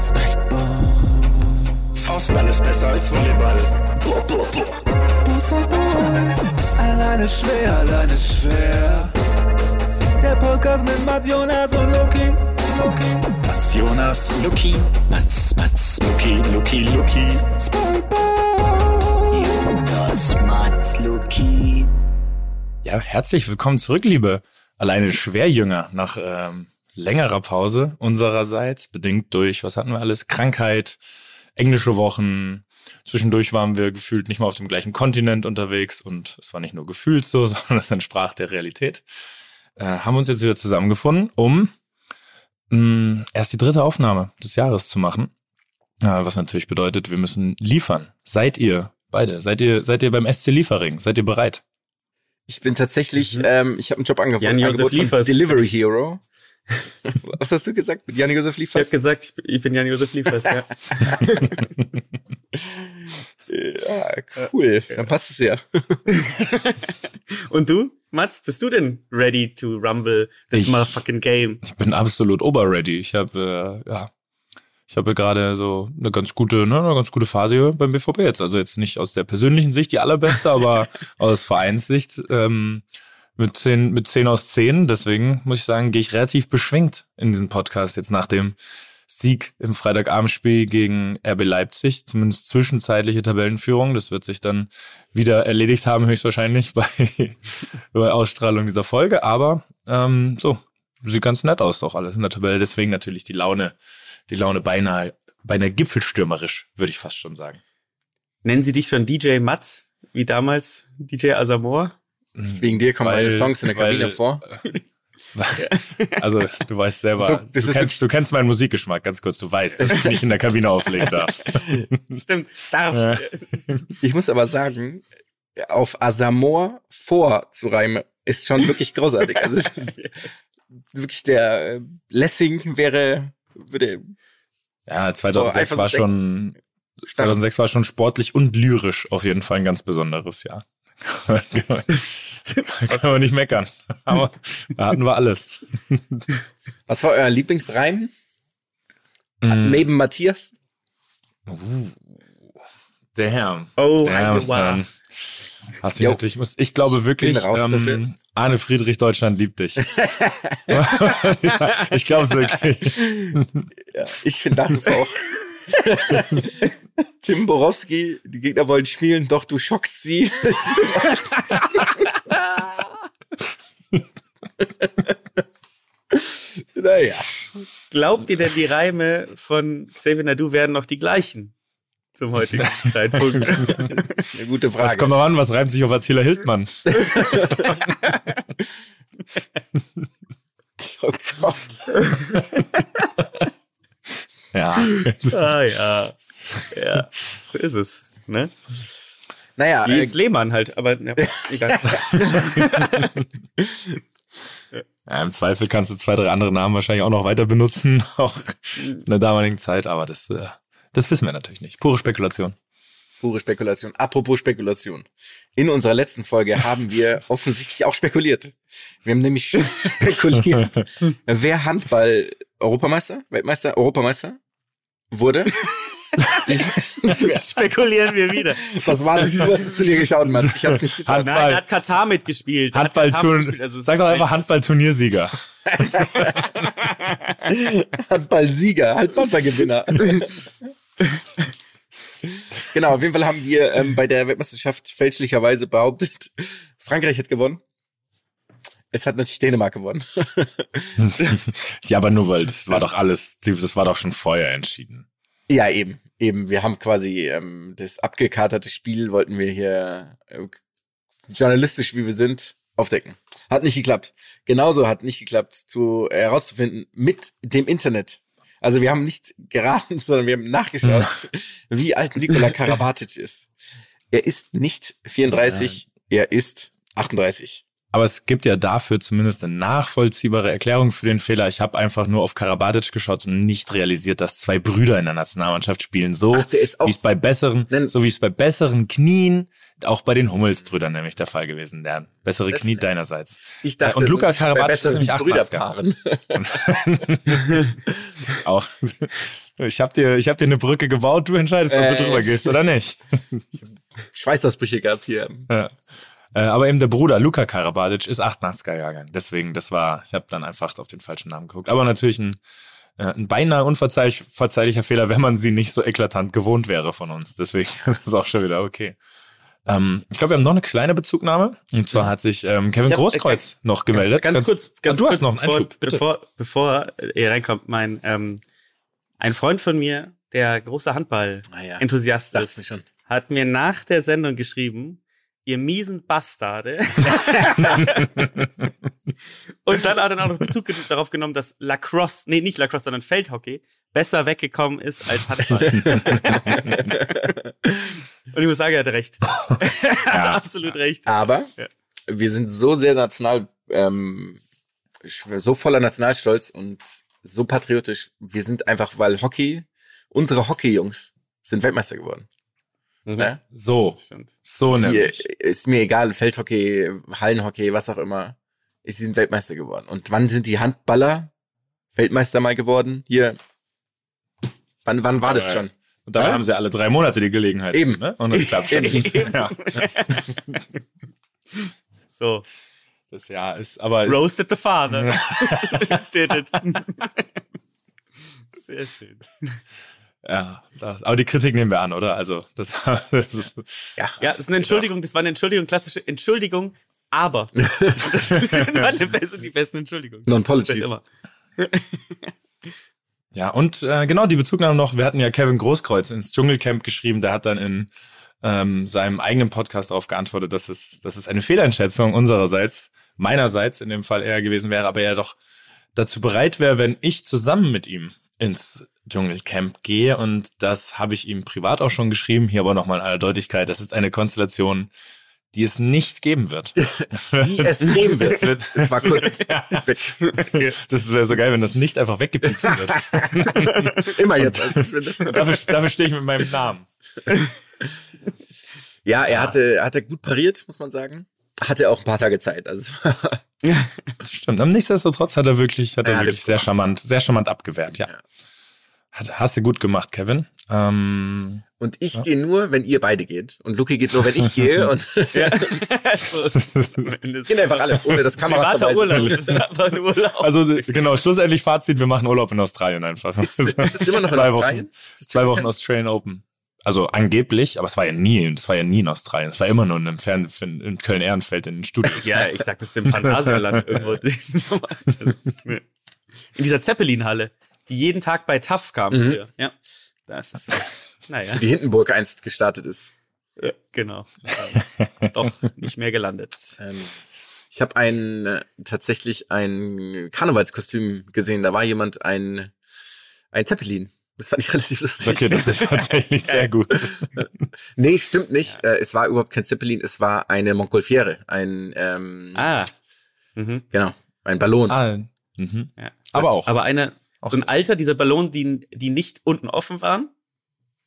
Spikeball. Faustball ist besser als Volleyball. Boah, boah, boah. Alleine schwer, alleine schwer. Der Podcast mit Mats Jonas und Loki. Loki. Mats Jonas, Luki, Mats, Mats, Luki, Luki, Luki. Spikeball. Jonas, Mats, Luki. Ja, herzlich willkommen zurück, liebe alleine Schwerjünger, nach ähm, längerer Pause unsererseits, bedingt durch, was hatten wir alles? Krankheit, englische Wochen. Zwischendurch waren wir gefühlt nicht mal auf dem gleichen Kontinent unterwegs und es war nicht nur gefühlt so, sondern es entsprach der Realität. Äh, haben uns jetzt wieder zusammengefunden, um mh, erst die dritte Aufnahme des Jahres zu machen. Äh, was natürlich bedeutet, wir müssen liefern. Seid ihr beide? Seid ihr, seid ihr beim SC Liefering? Seid ihr bereit? Ich bin tatsächlich, Mhm. ähm, ich habe einen Job angefangen. Jan-Josef Angebot von Liefers. Delivery Hero. Was hast du gesagt mit Jan-Josef Ich habe Liefers? gesagt, ich bin- ich bin Jan-Josef Liefers, ja. Ja, cool. Dann passt es ja. Und du, Mats, bist du denn ready to rumble this Ich- motherfucking game? Ich bin absolut oberready. Ich habe äh, ja, ich habe gerade so eine ganz gute, ne, eine ganz gute Phase hier beim BVB jetzt. Also jetzt nicht aus der persönlichen Sicht die allerbeste, aber aus Vereinssicht ähm, mit zehn mit zehn aus zehn. Deswegen muss ich sagen, gehe ich relativ beschwingt in diesen Podcast jetzt nach dem Sieg im Freitagabendspiel gegen RB Leipzig, zumindest zwischenzeitliche Tabellenführung. Das wird sich dann wieder erledigt haben, höchstwahrscheinlich bei, bei Ausstrahlung dieser Folge. Aber ähm, so, sieht ganz nett aus, doch alles in der Tabelle. Deswegen natürlich die Laune, die Laune beinahe, beinahe gipfelstürmerisch, würde ich fast schon sagen. Nennen sie dich schon DJ Mats, wie damals DJ Asamoah? Wegen dir kommen Weil- meine Songs in der Kabine weil- vor. Also du weißt selber, So, das du, kennst, du kennst meinen Musikgeschmack, ganz kurz. Du weißt, dass ich nicht in der Kabine auflegen darf. Stimmt, darf. Ja. Ich muss aber sagen, auf Asamoah vorzureimen ist schon wirklich großartig. Also es ist wirklich der äh, Lessing wäre, würde Ja, Boah, 2006 einfach war schon 2006 war schon sportlich und lyrisch auf jeden Fall ein ganz besonderes Jahr. Kann man nicht meckern. Aber da hatten wir alles. Was war euer Lieblingsreim? Mm, Neben Matthias? Damn. Oh, Damn. Stan. Hast du natürlich, ich muss, ich glaube wirklich, ähm, Arne Friedrich Deutschland liebt dich. ich glaube es wirklich. Ja, ich finde nach wie vor auch. Tim Borowski, die Gegner wollen spielen, doch du schockst sie. naja. Glaubt ihr denn, die Reime von Xavier Nadu werden noch die gleichen zum heutigen Zeitpunkt? Eine gute Was Frage. kommt noch an? Was reimt sich auf Attila Hildmann? Oh Gott. Ja. ah ja. Ja, so ist es. Ne? Naja, Wie äh, Jens Lehmann halt, aber ja, egal. ja. Im Zweifel kannst du zwei, drei andere Namen wahrscheinlich auch noch weiter benutzen, auch in der damaligen Zeit, aber das, äh, das wissen wir natürlich nicht. Pure Spekulation. pure Spekulation. Apropos Spekulation. In unserer letzten Folge haben wir offensichtlich auch spekuliert. Wir haben nämlich spekuliert, wer Handball Europameister, Weltmeister, Europameister wurde. Spekulieren wir wieder. Was war das? Du hast es zu dir geschaut, Mann. Ich hab's nicht geschaut. Handball. Nein, hat Katar mitgespielt. Da hat Katar Handballturn. mitgespielt, also Sag doch einfach Handballturniersieger. Handball-Sieger, Handballgewinner. genau, auf jeden Fall haben wir ähm, bei der Weltmeisterschaft fälschlicherweise behauptet, Frankreich hat gewonnen. Es hat natürlich Dänemark gewonnen. ja, aber nur weil das war doch alles, das war doch schon vorher entschieden. Ja, eben. Eben, wir haben quasi ähm, das abgekaterte Spiel, wollten wir hier äh, journalistisch, wie wir sind, aufdecken. Hat nicht geklappt. Genauso hat nicht geklappt, zu äh, herauszufinden mit dem Internet. Also wir haben nicht geraten, sondern wir haben nachgeschaut, wie alt Nikola Karabatic ist. Er ist nicht 34, er ist 38. Aber es gibt ja dafür zumindest eine nachvollziehbare Erklärung für den Fehler. Ich habe einfach nur auf Karabatic geschaut und nicht realisiert, dass zwei Brüder in der Nationalmannschaft spielen. So Ach, wie es bei besseren, Nein. so wie es bei besseren Knien, auch bei den Hummelsbrüdern nämlich der Fall gewesen wären. Bessere Das- Knie deinerseits. Ich dachte, Und Luca Karabatic ist nämlich 88er. Brüderpaaren. auch. Ich habe dir, ich hab dir eine Brücke gebaut. Du entscheidest, ob du Äh. drüber gehst oder nicht. Schweißausbrüche gehabt hier. Ja. Äh, aber eben der Bruder Luka Karabatic ist 88er Jahrgang. Deswegen, das war, ich habe dann einfach auf den falschen Namen geguckt. Aber natürlich ein, äh, ein beinahe unverzeihlich, verzeihlicher Fehler, wenn man sie nicht so eklatant gewohnt wäre von uns. Deswegen ist es auch schon wieder okay. Ähm, ich glaube, wir haben noch eine kleine Bezugnahme. Und zwar hat sich ähm, Kevin hab- Großkreuz noch gemeldet. Ganz, kurz, ganz Ah, du kurz, hast noch einen bevor, Einschub, bitte. bevor, bevor ihr reinkommt, mein ähm, ein Freund von mir, der großer Ah ja. Handball-Enthusiast ist, hat mir nach der Sendung geschrieben, ihr miesen Bastarde. Und dann hat er auch noch Bezug darauf genommen, dass Lacrosse, nee, nicht Lacrosse, sondern Feldhockey besser weggekommen ist als Handball. Und ich muss sagen, er hatte recht. er hat absolut recht. Aber Ja. wir sind so sehr national, ähm, so voller Nationalstolz und so patriotisch. Wir sind einfach, weil Hockey, unsere Hockey-Jungs sind Weltmeister geworden. Ne? So, Stimmt. so Hier nämlich. ist mir egal, Feldhockey, Hallenhockey, was auch immer. Sie sind Weltmeister geworden. Und wann sind die Handballer Weltmeister mal geworden? Hier. Wann, wann war das Aber- schon? Und dabei Ja? haben sie alle drei Monate die Gelegenheit. Eben. Ne? Und das klappt schon. Ja, So, das Jahr ist, aber ist, roasted the father. Did it. Sehr schön. Ja, das, aber die Kritik nehmen wir an, oder? Also, das, das ist, Ja. Ja, das ist eine Entschuldigung, das war eine Entschuldigung, klassische Entschuldigung, aber. Das war die beste, die besten Entschuldigungen. Non-Apologies. Immer. ja, und äh, genau, die Bezugnahme noch, wir hatten ja Kevin Großkreuz ins Dschungelcamp geschrieben, der hat dann in ähm, seinem eigenen Podcast darauf geantwortet, dass es, dass es eine Fehleinschätzung unsererseits, meinerseits in dem Fall eher gewesen wäre, aber er doch dazu bereit wäre, wenn ich zusammen mit ihm ins Dschungelcamp gehe. Und das habe ich ihm privat auch schon geschrieben. Hier aber nochmal in aller Deutlichkeit. Das ist eine Konstellation, die es nicht geben wird. Die es geben wird. Es war kurz weg. Das wäre so geil, wenn das nicht einfach weggepiepst wird. Immer jetzt. Dafür, dafür stehe ich mit meinem Namen. Ja, er hatte, hat er gut pariert, muss man sagen. Hatte auch ein paar Tage Zeit. Also Das stimmt. Aber nichtsdestotrotz hat er wirklich, hat er Er wirklich sehr charmant, sehr charmant abgewehrt, ja. Ja. Hat, hast du gut gemacht, Kevin. Ähm, und ich gehe nur, wenn ihr beide geht. Und Luki geht nur, wenn ich gehe. Und es Ende. gehen einfach alle, ohne das Kameras dabei Urlaub, das ist einfach ein Urlaub. also genau, schlussendlich Fazit, wir machen Urlaub in Australien einfach. Ist, ist es immer noch in zwei Australien? Wochen, zwei Wochen Australian Open. Also angeblich, aber es war ja nie, das war ja nie in Australien. Es war immer nur in einem Fern in Köln-Ehrenfeld in den Studios. Ja, ich sag das ist im Phantasialand irgendwo. In dieser Zeppelin-Halle, die jeden Tag bei TAF kam Mhm. früher. Ja, das ist, naja, Die Hindenburg einst gestartet ist. ja, genau. Ähm, Doch nicht mehr gelandet. Ähm, ich habe ein äh, tatsächlich ein Karnevalskostüm gesehen. Da war jemand ein ein Zeppelin. Das fand ich relativ lustig. Okay, das ist tatsächlich sehr gut. nee, stimmt nicht. Äh, es war überhaupt kein Zeppelin. Es war eine Montgolfiere. Ein ähm, Ah. Mhm. genau ein Ballon. Ah, mhm. Ja. Aber Das- auch. Aber eine, Auch so ein alter, dieser Ballon, die, die nicht unten offen waren?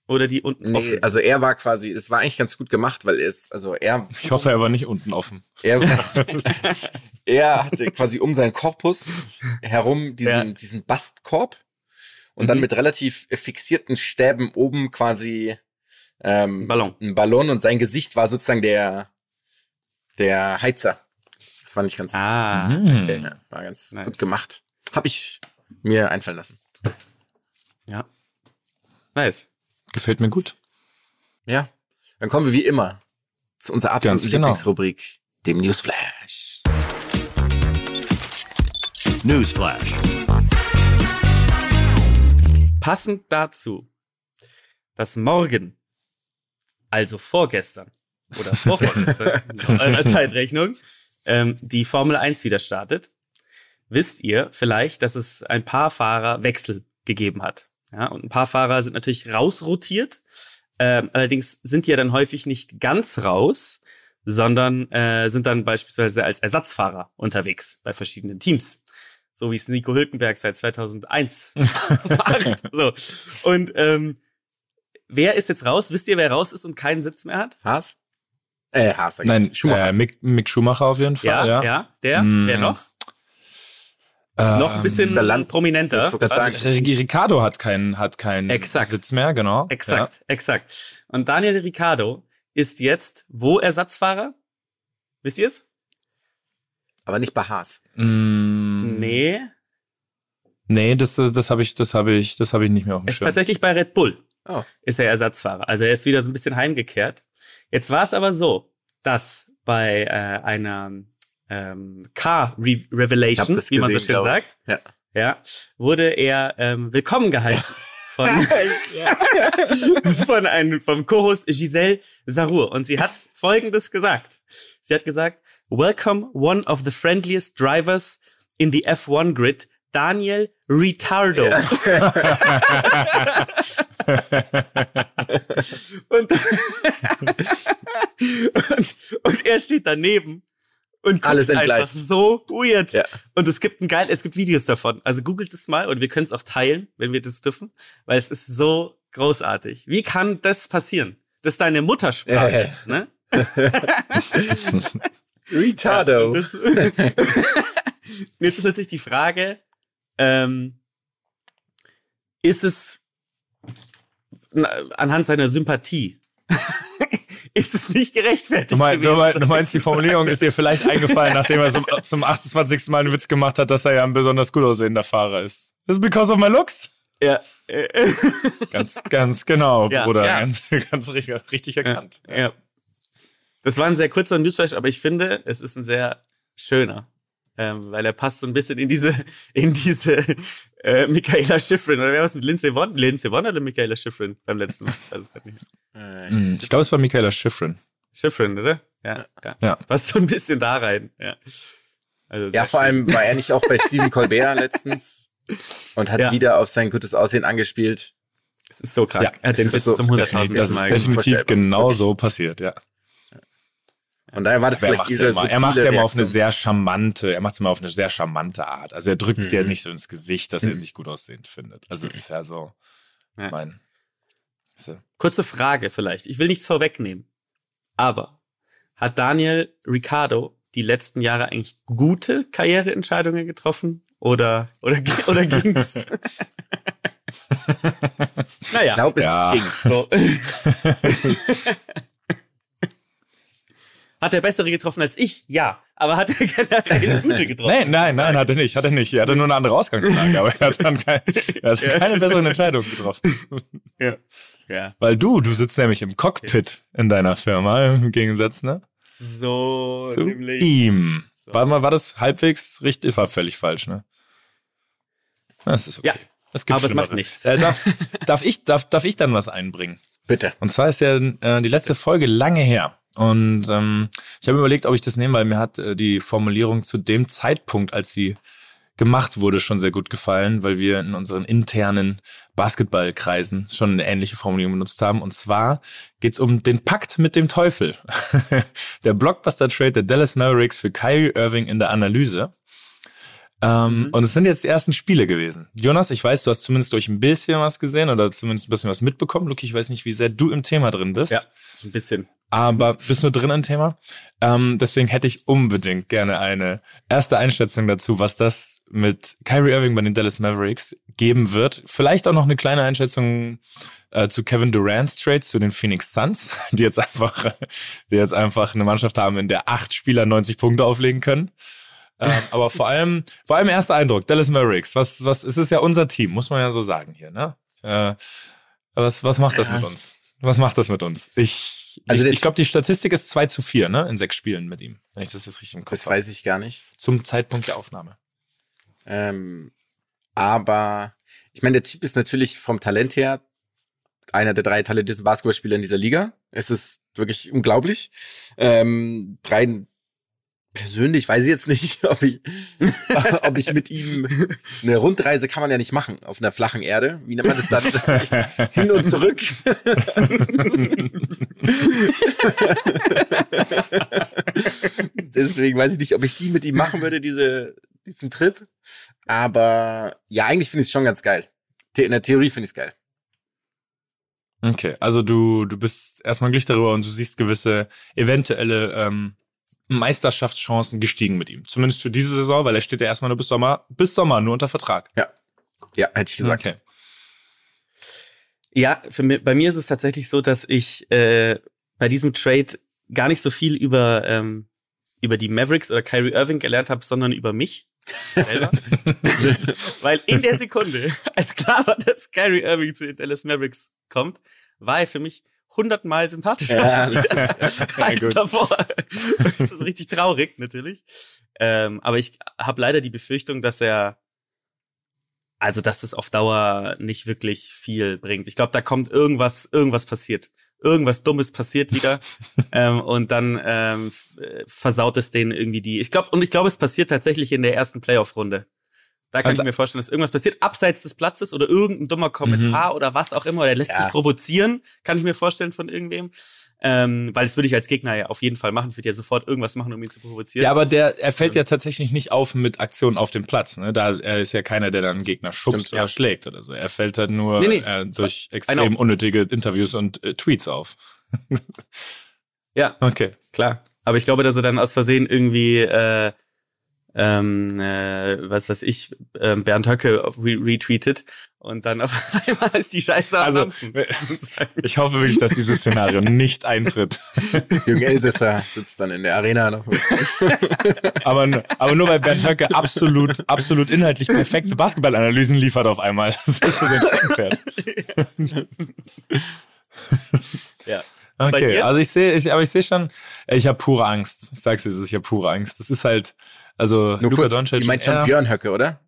Oder die unten Nee, offen also er war quasi, es war eigentlich ganz gut gemacht, weil er ist, also er, Ich hoffe, er war nicht unten offen. er, er hatte quasi um seinen Korpus herum diesen, Ja. diesen Bastkorb und dann Mhm. mit relativ fixierten Stäben oben quasi ähm, Ballon. ein Ballon und sein Gesicht war sozusagen der, der Heizer. Das fand ich ganz, Ah, Mhm. okay. ja, war ganz Nice. gut gemacht. Hab ich mir einfallen lassen. Ja. Nice. Gefällt mir gut. Ja, dann kommen wir wie immer zu unserer absoluten Ganz genau. Lieblingsrubrik, dem Newsflash. Newsflash. Passend dazu, dass morgen, also vorgestern oder vorvorgestern, nach eurer Zeitrechnung, ähm, die Formel 1 wieder startet, wisst ihr vielleicht, dass es ein paar Fahrerwechsel gegeben hat. Ja, und ein paar Fahrer sind natürlich rausrotiert. Ähm, allerdings sind die ja dann häufig nicht ganz raus, sondern äh, sind dann beispielsweise als Ersatzfahrer unterwegs bei verschiedenen Teams. So wie es Nico Hülkenberg seit 2001 macht. So. Und ähm, wer ist jetzt raus? Wisst ihr, wer raus ist und keinen Sitz mehr hat? Haas? Äh, Haas. Nein, Schumacher. Äh, Mick, Mick Schumacher auf jeden Fall, Ja, ja. ja. Der? Mm. Wer noch? Ähm, noch ein bisschen Land- prominenter. Ri- Ricardo hat keinen hat keinen Exakt. Sitz mehr, genau. Exakt, exakt. Und Daniel Ricciardo ist jetzt wo Ersatzfahrer? Wisst ihr es? aber nicht bei Haas. Ja. Mm, Nee. Nee, das, das, das habe ich, das habe ich, das habe ich nicht mehr auf dem Es ist Schirm. tatsächlich bei Red Bull. Oh. Ist er Ersatzfahrer. Also er ist wieder so ein bisschen heimgekehrt. Jetzt war es aber so, dass bei äh, einer ähm, Car Re Revelation, das wie man gesehen, so schön sagt, Ja. ja, wurde er ähm, willkommen geheißen von, von einem, vom Co-Host Giselle Sarur. Und sie hat Folgendes gesagt. Sie hat gesagt, Welcome one of the friendliest drivers in the F1 grid, Daniel Ritardo. und, und, und er steht daneben und Alles einfach entgleist. so weird. Ja. Und es gibt ein geil, es gibt Videos davon. Also googelt es mal und wir können es auch teilen, wenn wir das dürfen, weil es ist so großartig. Wie kann das passieren? Das ist deine Muttersprache, ne? Retardo. Das, jetzt ist natürlich die Frage, ähm, ist es anhand seiner Sympathie, ist es nicht gerechtfertigt Du, mein, du, gewesen, mein, du meinst, die er- Formulierung ist ihr vielleicht eingefallen, nachdem er zum, zum 28. Mal einen Witz gemacht hat, dass er ja ein besonders gut aussehender Fahrer ist. Is it because of my looks? Ja, Ganz, ganz genau, Ja, Bruder. ja. Ganz, ganz richtig, richtig erkannt. ja, ja. Das war ein sehr kurzer Newsflash, aber ich finde, es ist ein sehr schöner. Ähm, weil er passt so ein bisschen in diese, in diese äh, Michaela Schifrin. Oder wer war es? Lindsay Vonn? Lindsay Vonn oder Michaela Schifrin beim letzten Mal? Nicht. Äh, Hm, Ich glaube, es war Michaela Schifrin. Schifrin, oder? Ja, ja. Ja. Das passt so ein bisschen da rein. Ja, also Ja, vor schön. allem war er nicht auch bei Stephen Colbert letztens und hat Ja. wieder auf sein gutes Aussehen angespielt. Es ist so krank. Ja, er hat den es bis ist so- zum 100.000. Das ist Mal definitiv genau so passiert, ja. Und daher war das Aber er vielleicht macht's ihre ja immer, er macht's ja immer auf eine sehr charmante, er macht's immer auf eine sehr charmante Art. Also er drückt es ja Mhm. nicht so ins Gesicht, dass er sich gut aussehend findet. Also es ist ja so, Ja. mein, so. Kurze Frage vielleicht. Ich will nichts vorwegnehmen. Aber hat Daniel Ricciardo die letzten Jahre eigentlich gute Karriereentscheidungen getroffen? Oder, oder, oder ging's? naja. Ich glaube, es Ja. ging. So. hat er bessere getroffen als ich? Ja. Aber hat er generell gute getroffen? Nein, nein, nein, hat er nicht, hat er nicht. Er hatte nur eine andere Ausgangslage, aber er hat dann kein, er hat keine besseren Entscheidungen getroffen. Ja. ja. Weil du, du sitzt nämlich im Cockpit in deiner Firma, im Gegensatz, ne? So, Zu nämlich. ihm. So. War, war das halbwegs richtig? Es war völlig falsch, ne? Das ist okay. Ja, es gibt aber es macht nichts. Äh, darf, darf, ich, darf, darf ich dann was einbringen? Bitte. Und zwar ist ja äh, die letzte Folge lange her. Und ähm, ich habe überlegt, ob ich das nehme, weil mir hat äh, die Formulierung zu dem Zeitpunkt, als sie gemacht wurde, schon sehr gut gefallen, weil wir in unseren internen Basketballkreisen schon eine ähnliche Formulierung benutzt haben. Und zwar geht's um den Pakt mit dem Teufel. der Blockbuster-Trade der Dallas Mavericks für Kyrie Irving in der Analyse. Ähm, Und es sind jetzt die ersten Spiele gewesen. Jonas, ich weiß, du hast zumindest durch ein bisschen was gesehen oder zumindest ein bisschen was mitbekommen. Luki, ich weiß nicht, wie sehr du im Thema drin bist. Ja, so ein bisschen. Aber bist du drin im Thema? Ähm, deswegen hätte ich unbedingt gerne eine erste Einschätzung dazu, was das mit Kyrie Irving bei den Dallas Mavericks geben wird. Vielleicht auch noch eine kleine Einschätzung äh, zu Kevin Durant's Trade zu den Phoenix Suns, die jetzt einfach, die jetzt einfach eine Mannschaft haben, in der acht Spieler 90 Punkte auflegen können. Ähm, aber vor allem, vor allem erster Eindruck, Dallas Mavericks. Was, was, es ist ja unser Team, muss man ja so sagen hier, ne? Äh, was, was macht das mit uns? Was macht das mit uns? Ich, Also ich, ich glaube, die Statistik ist 2 zu 4, ne? In sechs Spielen mit ihm. Wenn ich das jetzt richtig im Kopf Das habe. weiß ich gar nicht. Zum Zeitpunkt der Aufnahme. Ähm, aber ich meine, der Typ ist natürlich vom Talent her einer der drei talentiertesten Basketballspieler in dieser Liga. Es ist wirklich unglaublich. Ähm, rein persönlich weiß ich jetzt nicht, ob ich, ob ich mit ihm eine Rundreise kann man ja nicht machen auf einer flachen Erde. Wie nennt man das dann? Hin und zurück. Deswegen weiß ich nicht, ob ich die mit ihm machen würde, diese, diesen Trip. Aber ja, eigentlich finde ich es schon ganz geil. In der Theorie finde ich es geil. Okay, also du, du bist erstmal glücklich darüber und du siehst gewisse eventuelle ähm, Meisterschaftschancen gestiegen mit ihm. Zumindest für diese Saison, weil er steht ja erstmal nur bis Sommer, bis Sommer nur unter Vertrag. Ja, hätte ich gesagt. Okay. Ja, für mich, bei mir ist es tatsächlich so, dass ich äh, bei diesem Trade gar nicht so viel über ähm, über die Mavericks oder Kyrie Irving gelernt habe, sondern über mich selber. Weil in der Sekunde, als klar war, dass Kyrie Irving zu den Dallas Mavericks kommt, war er für mich hundertmal sympathischer Ja. als gut. davor. das ist richtig traurig, natürlich. Ähm, aber ich habe leider die Befürchtung, dass er also dass das auf Dauer nicht wirklich viel bringt. Ich glaube, da kommt irgendwas, irgendwas passiert. Irgendwas Dummes passiert wieder. ähm, und dann ähm, äh, versaut es denen irgendwie die. Ich glaube, und ich glaube, es passiert tatsächlich in der ersten Playoff-Runde. Da kann Also- ich mir vorstellen, dass irgendwas passiert, abseits des Platzes oder irgendein dummer Kommentar oder was auch immer. Oder er lässt Ja. sich provozieren, kann ich mir vorstellen von irgendwem. Ähm, weil das würde ich als Gegner ja auf jeden Fall machen. Ich würde ja sofort irgendwas machen, um ihn zu provozieren. Ja, aber der, er fällt ja tatsächlich nicht auf mit Aktionen auf dem Platz. Ne? Da er ist ja keiner, der dann einen Gegner schubst Stimmt, oder ja. schlägt oder so. Er fällt halt nur Nee, nee. Äh, durch I extrem know. unnötige Interviews und äh, Tweets auf. ja, Okay. klar. Aber ich glaube, dass er dann aus Versehen irgendwie, äh, ähm, äh, was weiß ich, ähm, Bernd Höcke re retweetet und dann auf einmal ist die Scheiße am Also, Dampfen. ich hoffe wirklich, dass dieses Szenario nicht eintritt. Jürgen Elsässer sitzt dann in der Arena noch. Aber, aber nur weil Bernd Höcke absolut, absolut inhaltlich perfekte Basketballanalysen liefert auf einmal. Das ist so sein Steckenpferd. ja. Okay, also ich sehe, ich, aber ich sehe schon, äh, ich habe pure Angst. Ich sag's dir, so, ich habe pure Angst. Das ist halt, also Nur Luka kurz, Doncic. du meinst schon ja, Björn Höcke, oder?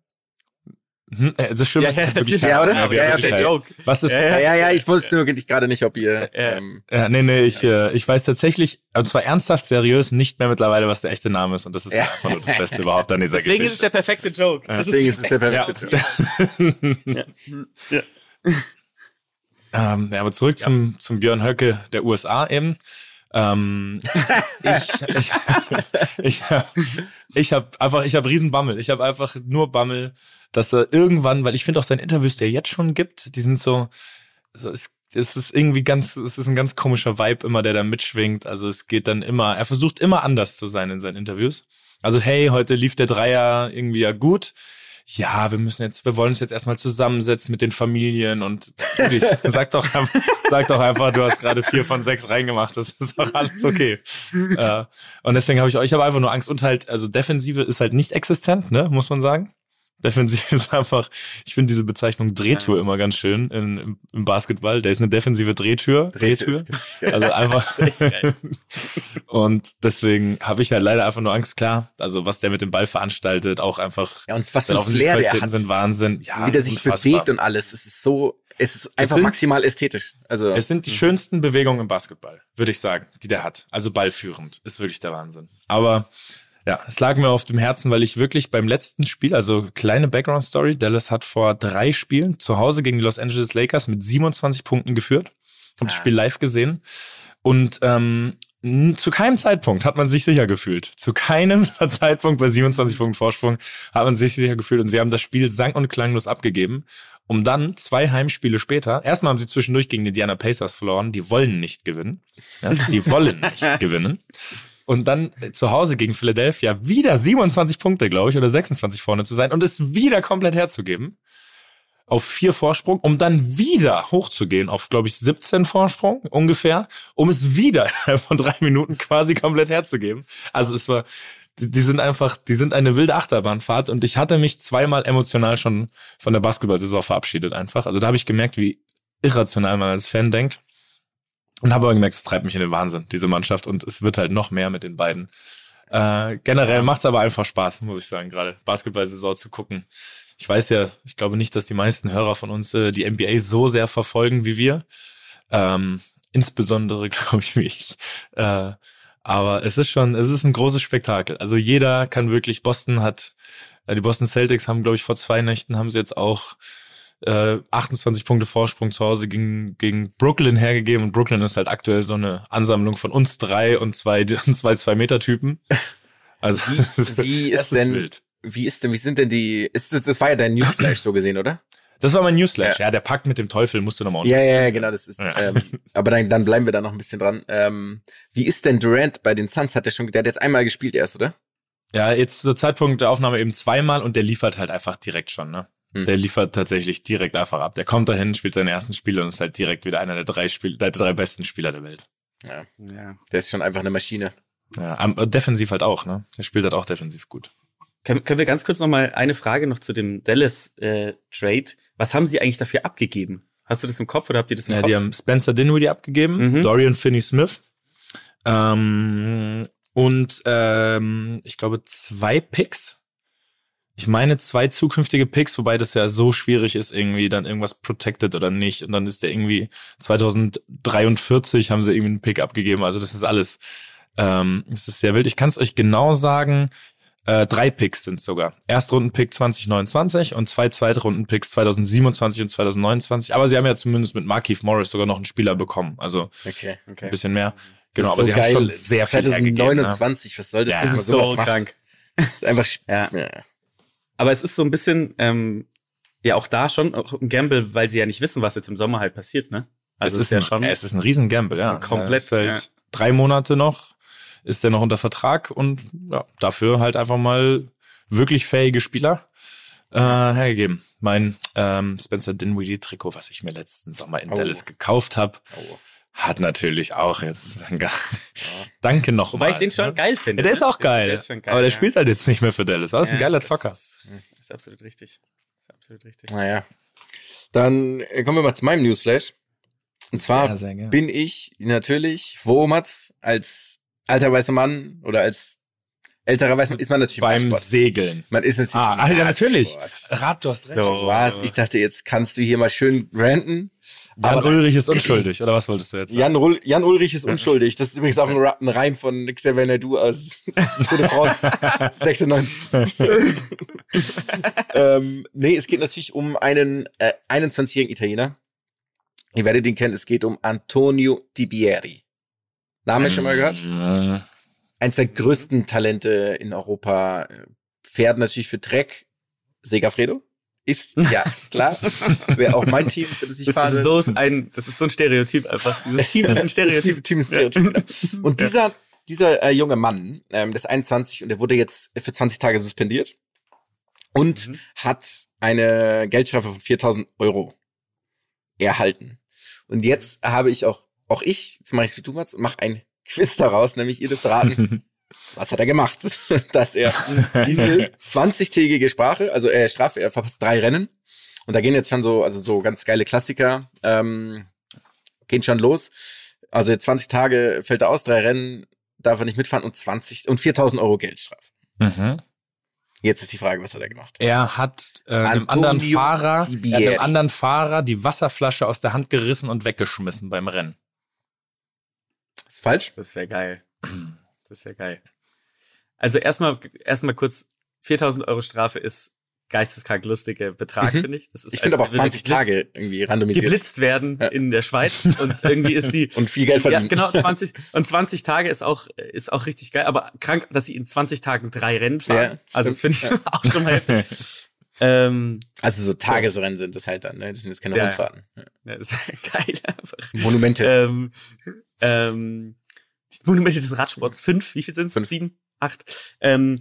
hm, äh, das stimmt. Ja, das ja, ist wirklich. Ja, oder? Ja, Ja, ja, wirklich okay. Joke. Was ist, Ja, Ja, ja, ja, ich wusste nur gerade nicht, ob ihr. Ähm, Ja, nee, nee, ich, äh, ich weiß tatsächlich, und zwar ernsthaft seriös, nicht mehr mittlerweile, was der echte Name ist. Und das ist Ja. einfach nur das Beste überhaupt an dieser Deswegen ist es Geschichte. der perfekte Joke. Deswegen ist es der Ja. perfekte Job. ja. ähm, ja, aber zurück zum, zum Björn Höcke der USA eben. Ähm, ich ich, habe einfach, ich habe riesen Bammel. Ich habe einfach nur Bammel, dass er irgendwann, weil ich finde auch seine Interviews, die er jetzt schon gibt, die sind so, so es, es ist irgendwie ganz, es ist ein ganz komischer Vibe immer, der da mitschwingt. Also es geht dann immer, er versucht immer anders zu sein in seinen Interviews. Also hey, heute lief der Dreier irgendwie ja gut. Ja, wir müssen jetzt, wir wollen uns jetzt erstmal zusammensetzen mit den Familien und wirklich, sag doch, einfach- sag doch einfach, du hast gerade vier von sechs reingemacht, das ist doch alles okay. äh, und deswegen habe ich euch aber einfach nur Angst und halt, also Defensive ist halt nicht existent, ne, muss man sagen. Defensiv ist einfach, ich finde diese Bezeichnung Drehtür immer ganz schön in, im, Basketball. Da ist eine defensive Drehtür. Drehtür. Also einfach. und deswegen habe ich halt leider einfach nur Angst, klar. Also was der mit dem Ball veranstaltet, auch einfach. Ja, und was für Flair der hat. sind Wahnsinn. Ja, Wie der sich unfassbar. bewegt und alles. Es ist so, es ist einfach sind- maximal ästhetisch. Also, Es sind die schönsten Bewegungen im Basketball, würde ich sagen, die der hat. Also ballführend. Ist wirklich der Wahnsinn. Aber ja, es lag mir auf dem Herzen, weil ich wirklich beim letzten Spiel, also kleine Background Story, Dallas hat vor drei Spielen zu Hause gegen die Los Angeles Lakers mit 27 Punkten geführt. Hab das Ah. Spiel live gesehen. Und ähm, zu keinem Zeitpunkt hat man sich sicher gefühlt. Zu keinem Zeitpunkt bei 27 Punkten Vorsprung hat man sich sicher gefühlt. Und sie haben das Spiel sang- und klanglos abgegeben, um dann zwei Heimspiele später, erstmal haben sie zwischendurch gegen die Indiana Pacers verloren, die wollen nicht gewinnen. Ja, die wollen nicht gewinnen. Und dann äh, zu Hause gegen Philadelphia wieder 27 Punkte, glaube ich, oder 26 vorne zu sein und es wieder komplett herzugeben. Auf vier Vorsprung, um dann wieder hochzugehen auf, glaube ich, 17 Vorsprung ungefähr, um es wieder innerhalb von drei Minuten quasi komplett herzugeben. Also es war, die, die sind einfach, die sind eine wilde Achterbahnfahrt und ich hatte mich zweimal emotional schon von der Basketball-Saison verabschiedet einfach. Also da habe ich gemerkt, wie irrational man als Fan denkt. Und habe aber gemerkt, es treibt mich in den Wahnsinn, diese Mannschaft. Und es wird halt noch mehr mit den beiden. Äh, generell macht's aber einfach Spaß, muss ich sagen, gerade Basketball-Saison zu gucken. Ich weiß ja, ich glaube nicht, dass die meisten Hörer von uns äh, die NBA so sehr verfolgen wie wir. Ähm, insbesondere, glaube ich, wie ich. Äh, aber es ist schon, es ist ein großes Spektakel. Also jeder kann wirklich, Boston hat, äh, die Boston Celtics haben, glaube ich, vor zwei Nächten haben sie jetzt auch äh, 28 Punkte Vorsprung zu Hause gegen, gegen Brooklyn hergegeben und Brooklyn ist halt aktuell so eine Ansammlung von uns drei und zwei, zwei Zwei-Meter-Typen. Also Wie, wie das ist denn, wild. wie ist denn, wie sind denn die, ist das, das war ja dein Newsflash so gesehen, oder? Das war mein Newsflash. Ja, der Pakt mit dem Teufel musste nochmal Ja, ja, ja, genau, das ist, Ja. ähm, aber dann, dann bleiben wir da noch ein bisschen dran. Ähm, wie ist denn Durant bei den Suns? Hat der schon, der hat jetzt einmal gespielt erst, oder? Ja, jetzt zu Zeitpunkt der Aufnahme eben zweimal und der liefert halt einfach direkt schon, ne? Hm. Der liefert tatsächlich direkt einfach ab. Der kommt dahin, spielt seine ersten Spiele und ist halt direkt wieder einer der drei Spiel der drei besten Spieler der Welt. Ja, Ja. der ist schon einfach eine Maschine. Ja, am- äh, defensiv halt auch, ne? Der spielt halt auch defensiv gut. Können, können wir ganz kurz noch mal eine Frage noch zu dem Dallas äh, Trade? Was haben Sie eigentlich dafür abgegeben? Hast du das im Kopf oder habt ihr das im Ja, Kopf? die haben Spencer Dinwiddie abgegeben, Mhm. Dorian Finney-Smith ähm, und ähm, ich glaube zwei Picks. Ich meine zwei zukünftige Picks, wobei das ja so schwierig ist, irgendwie dann irgendwas protected oder nicht. Und dann ist der irgendwie 2043 haben sie irgendwie einen Pick abgegeben. Also das ist alles, ähm, das ist sehr wild. Ich kann es euch genau sagen. Äh, drei Picks sind sogar. Erstrundenpick 2029 und zwei Zweitrunden-Picks 2027 und 2029. Aber sie haben ja zumindest mit Markeith Morris sogar noch einen Spieler bekommen. Also Okay. okay. ein bisschen mehr. Genau, aber ist sie so haben schon geil. sehr viel hergegeben. Ne? 2029, was soll das, Ja, das ist so macht? krank. Das ist einfach, Ja. ja. Aber es ist so ein bisschen, ähm, ja auch da schon auch ein Gamble, weil sie ja nicht wissen, was jetzt im Sommer halt passiert, ne? Also es ist, ja ein, schon. es ist ein riesen Gamble, Es ist ja. komplett, ist halt ja. drei Monate noch, ist der noch unter Vertrag und ja, dafür halt einfach mal wirklich fähige Spieler äh, hergegeben. Mein ähm, Spencer Dinwiddie Trikot, was ich mir letzten Sommer in Oh. Dallas gekauft habe, Oh. Hat natürlich auch jetzt Danke noch Wobei ich den schon geil finde. Ja, der ist auch geil. Der ist schon geil aber der ja. spielt halt jetzt nicht mehr für Dallas. Aber ist ein Ja, geiler Zocker. Ist, ist absolut richtig. Ist absolut richtig. Naja. Dann äh, kommen wir mal zu meinem Newsflash. Und zwar Sehr, sehr bin ich natürlich, wo Mats, als alter weißer Mann oder als älterer weißer Mann, ist man natürlich im Beim. Segeln. Man ist natürlich Ah, Alter, natürlich. Recht. So was. Ich dachte, jetzt kannst du hier mal schön ranten. Jan Aber- Ulrich ist unschuldig, oder was wolltest du jetzt sagen? Jan, Rul Jan Ulrich ist unschuldig. Das ist übrigens auch ein, ein Reim von Xavier Naidu aus Tour de France 96. ähm, nee, es geht natürlich um einen äh, 21-jährigen Italiener. Ihr werdet ihn kennen. Es geht um Antonio Di Bieri. Name schon mal gehört? Eins der größten Talente in Europa. äh, Fährt natürlich für Trek. Segafredo. Ist, ja, klar. Wäre auch mein Team, für das ich Das fahre. ist so ein, das ist so ein Stereotyp einfach. Dieses Team ist ein Stereotyp. Team, Team ist Stereotyp. genau. Und dieser, dieser äh, junge Mann, ähm, der ist 21 und der wurde jetzt für 20 Tage suspendiert und Mhm. hat eine Geldstrafe von 4000 Euro erhalten. Und jetzt habe ich auch, auch ich, jetzt mache ich es wie du, Mats, mache ein Quiz daraus, nämlich ihr dürft raten, was hat er gemacht? Dass er diese 20-tägige Sprache, also äh, Strafe, er verpasst drei Rennen. Und da gehen jetzt schon so, also so ganz geile Klassiker, ähm, gehen schon los. Also 20 Tage fällt er aus, drei Rennen, darf er nicht mitfahren und 20 und 4000 Euro Geldstrafe. Mhm. Jetzt ist die Frage, was hat er gemacht? Er hat äh, einem anderen Fahrer, Di er hat Bieri. einem anderen Fahrer die Wasserflasche aus der Hand gerissen und weggeschmissen beim Rennen. Ist falsch? Das wäre geil. Das wäre geil. Also erstmal, erstmal kurz, 4000 Euro Strafe ist geisteskrank lustiger Betrag, Mhm. finde ich. Das ist, Ich finde aber auch als würde 20 geblitzt- Tage irgendwie randomisiert. geblitzt werden Ja. in der Schweiz und irgendwie ist sie Und viel Geld ja, verdienen. genau, 20 und 20 Tage ist auch ist auch richtig geil, aber krank, dass sie in 20 Tagen drei Rennen fahren. Ja, also das finde ich auch schon mal heftig. ähm, Also so Tagesrennen sind das halt dann, ne? Das sind jetzt keine Ja, ja. Rundfahrten. ja, das ist geil einfach. Monumente. ähm, ähm, die Monumente des Radsports. Fünf, wie viel sind es? Sieben? Acht? Ähm,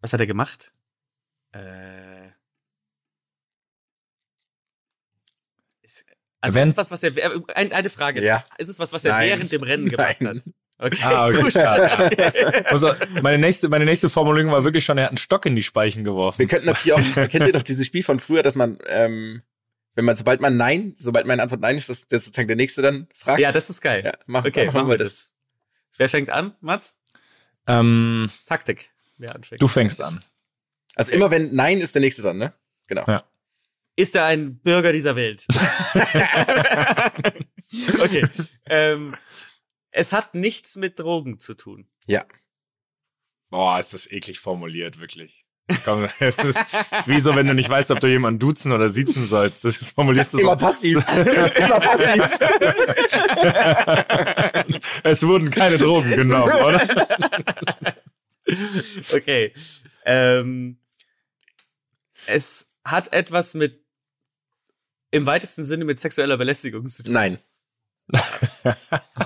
was hat er gemacht? Äh, ist, also Wenn- ist es was, was er, äh, ein, eine Frage. Ja. Ist es was, was er Nein. während dem Rennen gemacht Nein. hat? Okay. Ah, okay. Also, meine nächste, meine nächste Formulierung war wirklich schon, er hat einen Stock in die Speichen geworfen. Wir könnten natürlich auch, kennt ihr doch dieses Spiel von früher, dass man, ähm, wenn man, sobald man Nein, sobald meine Antwort Nein ist, dass, dass sozusagen der Nächste dann fragt. Ja, das ist geil. Ja, mach- okay, machen machen wir das. Wer fängt an, Mats? Ähm, Taktik. Wer anfängt? du fängst an. Also immer wenn Nein ist der Nächste dann, ne? Genau. Ja. Ist er ein Bürger dieser Welt? okay. Ähm, es hat nichts mit Drogen zu tun. Ja. Boah, ist das eklig formuliert, wirklich. Komm, das ist wie so, wenn du nicht weißt, ob du jemanden duzen oder siezen sollst. Das formulierst du so. Immer passiv. Immer passiv. es wurden keine Drogen genommen, oder? Okay. Ähm, es hat etwas mit im weitesten Sinne mit sexueller Belästigung zu tun. Nein.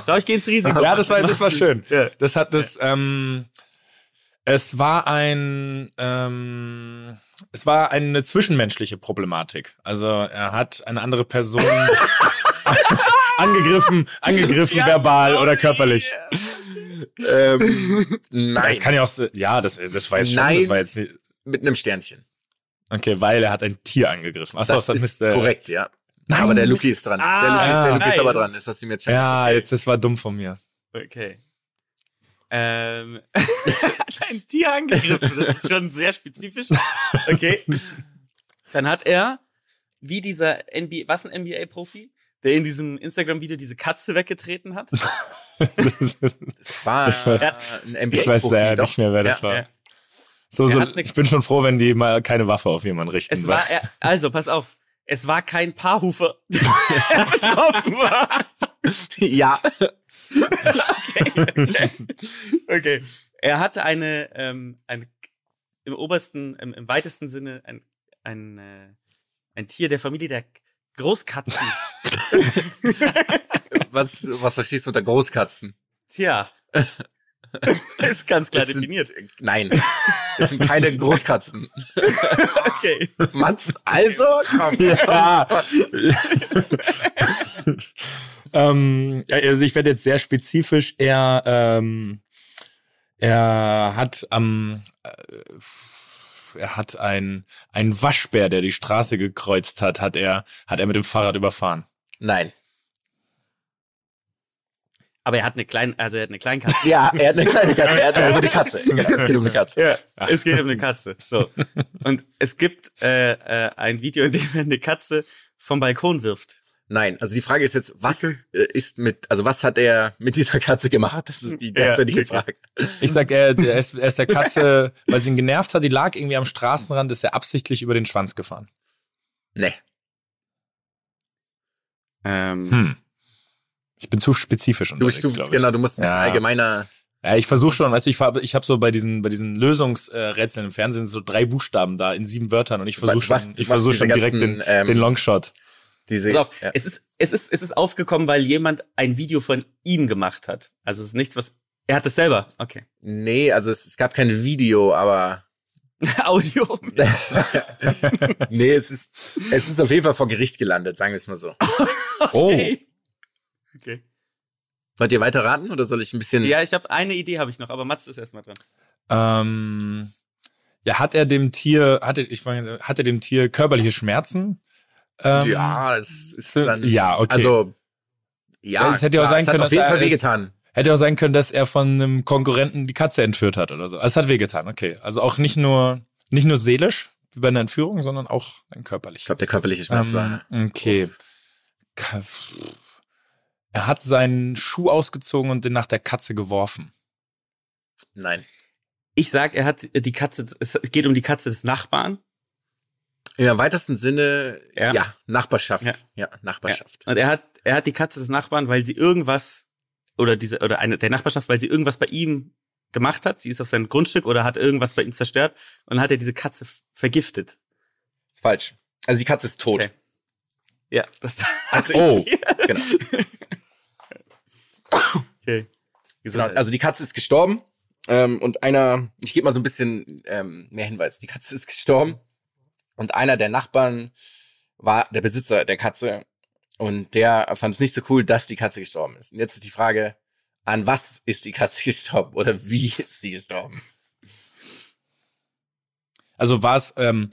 Schau, ich gehe ins Risiko. Ja, das war, das war schön. Das hat das, ähm, es war ein, ähm, es war eine zwischenmenschliche Problematik. Also er hat eine andere Person angegriffen, angegriffen, verbal oder körperlich. Ähm, Ja, nein. Das kann ja auch, ja, das, das war jetzt schon, Nein. das war jetzt nicht, Mit einem Sternchen. okay, weil er hat ein Tier angegriffen. Achso, Das das, ist ist, korrekt, ja. Nein, aber der Luki ist dran. Ah, der Luki, der Luki ist aber dran. Das hast du mir jetzt schon. Ja, jetzt, das war dumm von mir. Okay. Ähm, hat ein Tier angegriffen. Das ist schon sehr spezifisch. Okay. Dann hat er, wie dieser NBA, was ein NBA-Profi, der in diesem Instagram-Video diese Katze weggetreten hat. Das war Ich weiß- ein NBA ich weiß leider nicht mehr, wer das Ja. war. Ja. So, so, eine- ich bin schon froh, wenn die mal keine Waffe auf jemanden richten. Es war, er, also, pass auf. Es war kein Paarhufer, der betroffen war. Ja. Okay. Er hatte eine, ähm, eine im obersten, im, im weitesten Sinne ein, ein, äh, ein Tier der Familie der Großkatzen. Was, was verstehst du unter Großkatzen? Tja. ist ganz klar sind- definiert. Nein. Das sind keine Großkatzen. Okay. Mats, also, komm. Ja. Ähm, also ich werde jetzt sehr spezifisch. Er, ähm, er hat am, äh, er hat ein, ein Waschbär, der die Straße gekreuzt hat, hat er, hat er mit dem Fahrrad überfahren. Nein. Aber er hat eine kleine, also er hat eine Kleinkatze. Ja, er hat eine kleine Katze. Er hat eine die Katze. Es geht um eine Katze. Ja, es geht um eine Katze. So. Und es gibt äh, äh, ein Video, in dem er eine Katze vom Balkon wirft. Nein, also die Frage ist jetzt, was äh, ist mit, also was hat er mit dieser Katze gemacht? Das ist die derzeitige okay. Frage. Ich sag, er, er, ist, er ist der Katze, weil sie ihn genervt hat, die lag irgendwie am Straßenrand, ist er absichtlich über den Schwanz gefahren. Nee. Ähm, Hm. Ich bin zu spezifisch Du unterwegs, bist, du, glaub ich. genau, du musst ein bisschen Ja. allgemeiner. Ja, ich versuche schon, weißt du, ich, ich habe so bei diesen bei diesen Lösungsrätseln im Fernsehen so drei Buchstaben da in sieben Wörtern und ich versuche schon, ich versuche diese schon direkt ganzen, den, ähm, den Longshot. Diese, Pass auf, ja. es ist, es ist, es ist aufgekommen, weil jemand ein Video von ihm gemacht hat. Also es ist nichts, was, er hat es selber. Okay. Nee, also es, es gab kein Video, aber Audio. nee, es ist, es ist auf jeden Fall vor Gericht gelandet, sagen wir es mal so. Oh, Okay. okay. Wollt ihr weiter raten oder soll ich ein bisschen? Ja, ich habe eine Idee habe ich noch, aber Mats ist erstmal dran. ähm, ja, hat er dem Tier, hatte ich meine, hat er dem Tier körperliche Schmerzen? Ähm, ja, es ist dann. ja, okay. Also, ja, es hätte ja auch klar, sein es hat können, auf dass jeden er Fall wehgetan. Hätte auch sein können, dass er von einem Konkurrenten die Katze entführt hat oder so. Also es hat wehgetan, okay. Also auch nicht nur nicht nur seelisch wie bei einer Entführung, sondern auch ein Ich körperlich. glaube, der körperliche Schmerz war. Ähm, okay. Ka- Er hat seinen Schuh ausgezogen und den nach der Katze geworfen. Nein. Ich sag, er hat die Katze, es geht um die Katze des Nachbarn. Im weitesten Sinne, Ja. ja, Nachbarschaft. Ja. Ja, Nachbarschaft. Und er hat, er hat die Katze des Nachbarn, weil sie irgendwas oder diese oder eine der Nachbarschaft, weil sie irgendwas bei ihm gemacht hat. Sie ist auf sein Grundstück oder hat irgendwas bei ihm zerstört und dann hat er diese Katze vergiftet. Ist falsch. Also die Katze ist tot. Okay. Ja, das. Also Oh. Genau. okay. genau. Also die Katze ist gestorben. Ähm, und einer, ich gebe mal so ein bisschen ähm, mehr Hinweis. Die Katze ist gestorben. Und einer der Nachbarn war der Besitzer der Katze. Und der fand es nicht so cool, dass die Katze gestorben ist. Und jetzt ist die Frage, an was ist die Katze gestorben? Oder wie ist sie gestorben? Also war es, ähm,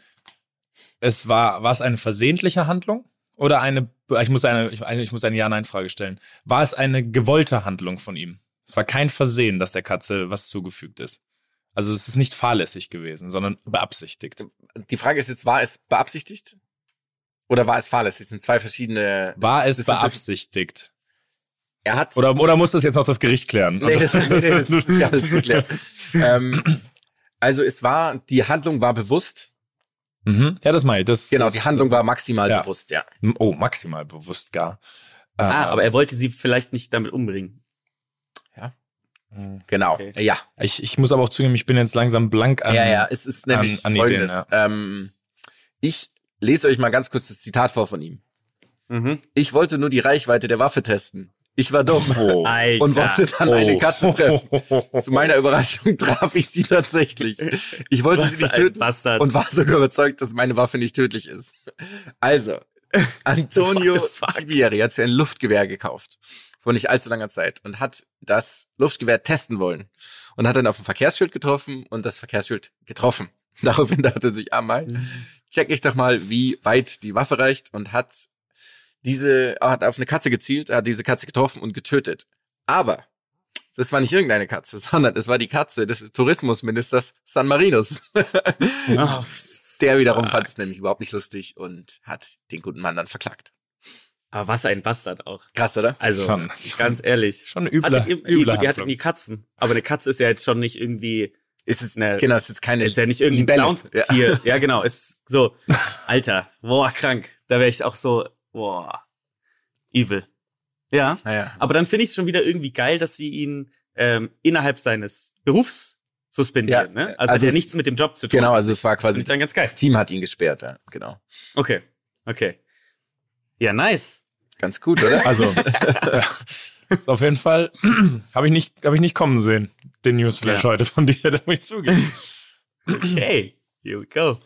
es war, war es eine versehentliche Handlung oder eine, ich muss eine, ich, eine- ich muss eine Ja-Nein-Frage stellen. War es eine gewollte Handlung von ihm? Es war kein Versehen, dass der Katze was zugefügt ist. Also es ist nicht fahrlässig gewesen, sondern beabsichtigt. Die Frage ist jetzt, war es beabsichtigt? Oder war es fahrlässig? Das sind zwei verschiedene. War es beabsichtigt? Er hat Oder, oder muss das jetzt noch das Gericht klären? Nee, das, nee, das ist alles geklärt. ähm, Also es war, die Handlung war bewusst. Mhm. Ja, das meine ich. Das, Genau, das, die Handlung war maximal Ja. bewusst, ja. Oh, maximal bewusst gar. Äh, Ah, aber er wollte sie vielleicht nicht damit umbringen. Genau. Okay. Ja. ich, ich muss aber auch zugeben, ich bin jetzt langsam blank an. ja, ja, es ist nämlich an Ideen, folgendes. ähm, ich lese euch mal ganz kurz das Zitat vor von ihm. Mhm. Ich wollte nur die Reichweite der Waffe testen. Ich war dumm Oh. Und wollte dann eine Oh. Katze treffen. Zu meiner Überraschung traf ich sie tatsächlich. Ich wollte Was sie nicht töten Bastard. und war sogar überzeugt, dass meine Waffe nicht tödlich ist. Also, Antonio? Tibieri hat sich ein Luftgewehr gekauft vor nicht allzu langer Zeit und hat das Luftgewehr testen wollen und hat dann auf ein Verkehrsschild getroffen und das Verkehrsschild getroffen. Daraufhin dachte er sich, ah mal, check ich doch mal, wie weit die Waffe reicht und hat diese, hat auf eine Katze gezielt, hat diese Katze getroffen und getötet. Aber das war nicht irgendeine Katze, sondern es war die Katze des Tourismusministers San Marinos. Oh, Der wiederum fand es nämlich überhaupt nicht lustig und hat den guten Mann dann verklagt. Aber was ein Bastard auch. Krass, oder? Also, Schon. ganz ehrlich. Schon übler, Hatte ich, übler die, die hatte nie Katzen. Aber eine Katze ist ja jetzt schon nicht irgendwie, Ist es, Ne, genau, ist jetzt keine ist ja nicht irgendwie ein. Clownstier. Ja. genau, ist so, Alter, boah, krank. Da wäre ich auch so, boah, evil. Ja, Naja. aber dann finde ich es schon wieder irgendwie geil, dass sie ihn ähm, innerhalb seines Berufs suspendieren. Ja, ne? Also, also hat ja nichts mit dem Job zu tun. Genau, also es war quasi, ich dann ganz geil. das Team hat ihn gesperrt, ja, genau. Okay, okay. Ja, nice. Ganz gut, oder? Also, ja, auf jeden Fall habe ich nicht, habe ich nicht kommen sehen. Den Newsflash Ja. heute von dir, da muss ich zugeben. Okay, here we go.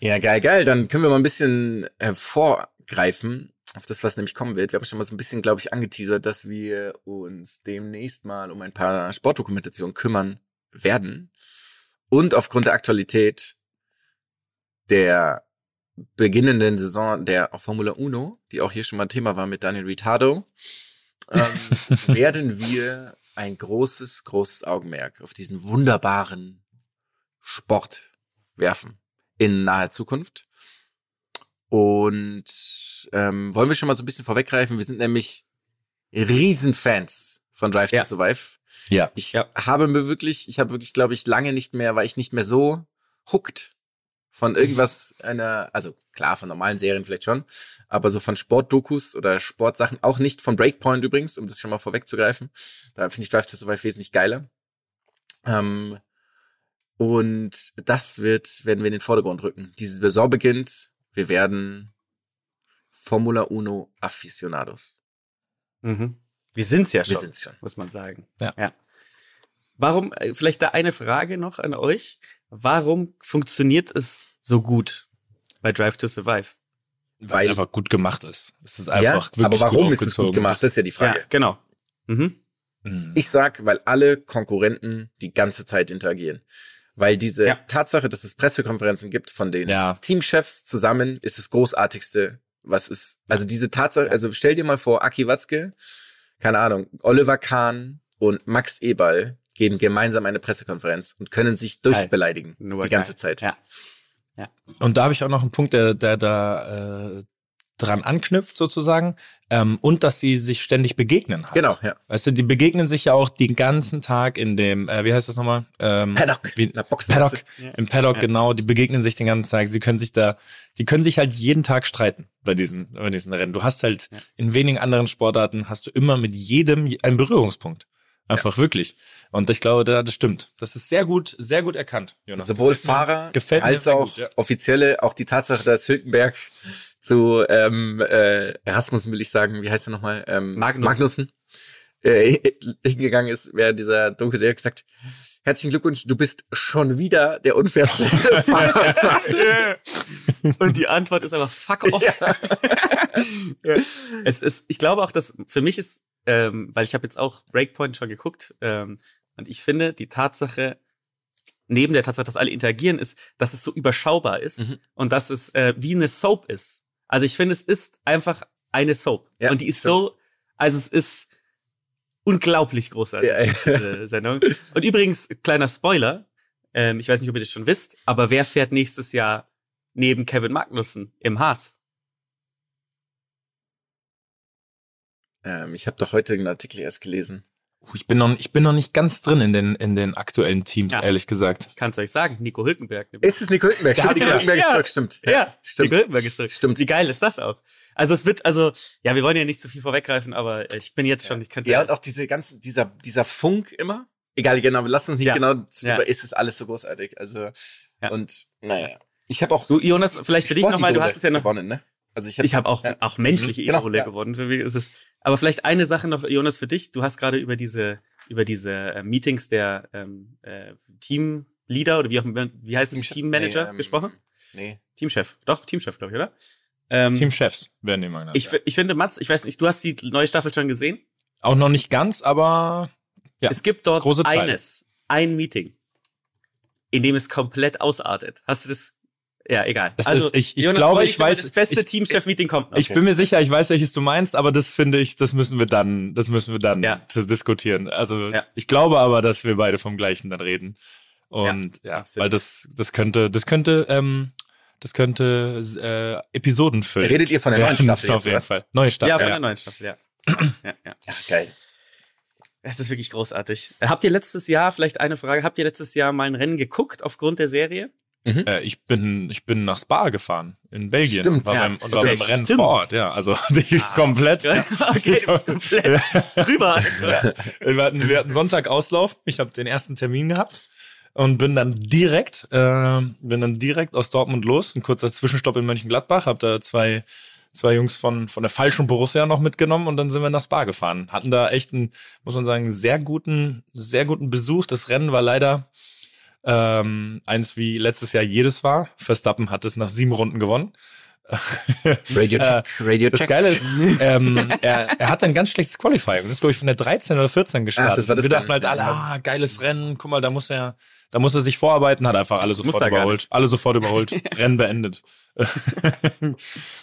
Ja, geil, geil. Dann können wir mal ein bisschen äh, vorgreifen auf das, was nämlich kommen wird. Wir haben schon mal so ein bisschen, glaube ich, angeteasert, dass wir uns demnächst mal um ein paar Sportdokumentationen kümmern werden. Und aufgrund der Aktualität der beginnenden Saison der Formula Uno, die auch hier schon mal ein Thema war mit Daniel Ricciardo, ähm, werden wir ein großes, großes Augenmerk auf diesen wunderbaren Sport werfen in naher Zukunft. Und ähm, wollen wir schon mal so ein bisschen vorweggreifen. Wir sind nämlich Riesenfans von Drive Ja. to Survive. Ja. Ich Ja. habe mir wirklich, ich habe wirklich, glaube ich, lange nicht mehr, war ich nicht mehr so hooked von irgendwas einer, also klar, von normalen Serien vielleicht schon, aber so von Sportdokus oder Sportsachen, auch nicht von Breakpoint übrigens, um das schon mal vorwegzugreifen. Da finde ich Drive to Survive wesentlich geiler. Ähm, und das wird, werden wir in den Vordergrund rücken. Diese Saison beginnt, wir werden Formula Uno Aficionados. Mhm. Wir sind's ja Wir schon, sind's schon. muss man sagen. Ja. Warum, äh, vielleicht da eine Frage noch an euch. Warum funktioniert es so gut bei Drive to Survive? Weil es einfach gut gemacht ist. Es ist Ja, einfach wirklich aber warum gut ist es gut gemacht? Das ist ja die Frage. Ja, genau. Mhm. Mhm. Ich sag, weil alle Konkurrenten die ganze Zeit interagieren. Weil diese Ja. Tatsache, dass es Pressekonferenzen gibt von den Ja. Teamchefs zusammen, ist das Großartigste, was ist. Also diese Tatsache, also stell dir mal vor, Aki Watzke, keine Ahnung, Oliver Kahn und Max Eberl geben gemeinsam eine Pressekonferenz und können sich durchbeleidigen Nur die geil. ganze Zeit. Ja. Und da habe ich auch noch einen Punkt, der, der da äh, dran anknüpft sozusagen. Ähm, und dass sie sich ständig begegnen. Halt. Genau, ja. Weißt du, die begegnen sich ja auch den ganzen Tag in dem, äh, wie heißt das nochmal? Ähm, Paddock. Wie, Na, Boxen. Paddock. Ja. Im Paddock, Ja. genau. Die begegnen sich den ganzen Tag. Sie können sich da, die können sich halt jeden Tag streiten bei diesen, bei diesen Rennen. Du hast halt Ja. in wenigen anderen Sportarten hast du immer mit jedem einen Berührungspunkt. Einfach wirklich. Und ich glaube, da, das stimmt. Das ist sehr gut, sehr gut erkannt, Jonas. Sowohl Fahrer als auch gut, ja. offizielle, auch die Tatsache, dass Hülkenberg zu ähm, äh, Erasmus will ich sagen, wie heißt er nochmal? Ähm, Magnussen. Magnussen äh, hingegangen ist, während dieser Doku sehr gesagt, herzlichen Glückwunsch, du bist schon wieder der unfairste Fahrer. Und die Antwort ist aber fuck off. Ja. Es ist, ich glaube auch, dass für mich ist, ähm, weil ich habe jetzt auch Breakpoint schon geguckt, ähm, und ich finde die Tatsache, neben der Tatsache, dass alle interagieren, ist, dass es so überschaubar ist Mhm. und dass es äh, wie eine Soap ist. Also ich finde, es ist einfach eine Soap. Ja, und die ist stimmt. so, also es ist unglaublich großartig, Ja, ja. diese Sendung. Und übrigens, kleiner Spoiler, ähm, ich weiß nicht, ob ihr das schon wisst, aber wer fährt nächstes Jahr neben Kevin Magnussen im Haas? ähm, ich habe doch heute einen Artikel erst gelesen. Ich bin noch, ich bin noch nicht ganz drin in den, in den aktuellen Teams, Ja. ehrlich gesagt. Kann's euch sagen, Nico Hülkenberg. Ist es Nico Hülkenberg? Stimmt, Nico Hülkenberg ist Ja. zurück, stimmt. Ja, stimmt. Nico Hülkenberg ist zurück. Stimmt. Wie geil ist das auch? Also es wird, also, ja, wir wollen ja nicht zu viel vorweggreifen, aber ich bin jetzt schon, ich könnte. Ja, und auch diese ganzen, dieser, dieser Funk immer. Egal, genau, wir lassen uns nicht Ja. genau zu Ja. drüber, ist es alles so großartig. Also, Ja. und, naja. Ich habe auch Du, Jonas, vielleicht für dich nochmal, du hast es ja noch gewonnen, ne? Also ich, Ich habe auch, ja. auch menschliche Mhm, genau, Idole ja. gewonnen. Für mich ist es. Aber vielleicht eine Sache noch, Jonas, für dich. Du hast gerade über diese, über diese äh, Meetings der ähm, äh, Teamleader oder wie auch immer, wie heißt es, Teammanager nee, ähm, gesprochen? Nee. Teamchef. Doch, Teamchef, glaube ich, oder? Ähm, Teamchefs werden die mal genannt. ich, fi- ich finde, Mats, ich weiß nicht, du hast die neue Staffel schon gesehen? Auch noch nicht ganz, aber Ja. Es gibt dort eines, ein Meeting, in dem es komplett ausartet. Hast du das? Ja, egal. Das ist- ich- ich Jonas, glaube, ich weiß- Das beste ich- Teamchef-Meeting kommt noch. ich bin mir sicher, ich weiß, welches du meinst, aber das finde ich, das müssen wir dann, das müssen wir dann Ja. dis- diskutieren. Also Ja. ich glaube aber, dass wir beide vom gleichen dann reden. Und ja, absolut. weil das, das könnte, das könnte, ähm, das könnte äh, Episoden füllen. Redet ihr von der neuen Staffel Auf jetzt, jeden? Fall. Neue Staffel. ja, von ja. der neuen Staffel, ja. ja, ja. Ja, geil. Es ist wirklich großartig. Habt ihr letztes Jahr, vielleicht eine Frage, habt ihr letztes Jahr mal ein Rennen geguckt aufgrund der Serie? Äh, ich bin, ich bin nach Spa gefahren in Belgien Stimmt. war Ja, beim, und war beim Rennen Stimmt. vor Ort. Ja, also ich komplett. okay, du bist komplett drüber. Wir hatten, wir hatten Sonntag Auslauf. Ich habe den ersten Termin gehabt und bin dann direkt, äh, bin dann direkt aus Dortmund los. Ein kurzer Zwischenstopp in Mönchengladbach. Hab da zwei zwei Jungs von von der falschen Borussia noch mitgenommen und dann sind wir nach Spa gefahren. Hatten da echt einen, muss man sagen, sehr guten, sehr guten Besuch. Das Rennen war leider ähm, eins wie letztes Jahr jedes war. Verstappen hat es nach sieben Runden gewonnen. Radio Check, Radio Das Check. Geile ist, ähm, er, er hat ein ganz schlechtes Qualifying. Das ist, glaube ich, von der 13 oder 14 gestartet. Ach, das war das Wir dachten halt alle, ah, geiles Rennen, guck mal, da muss er, da muss er sich vorarbeiten, hat einfach alle sofort er überholt. Alle sofort überholt. Rennen beendet.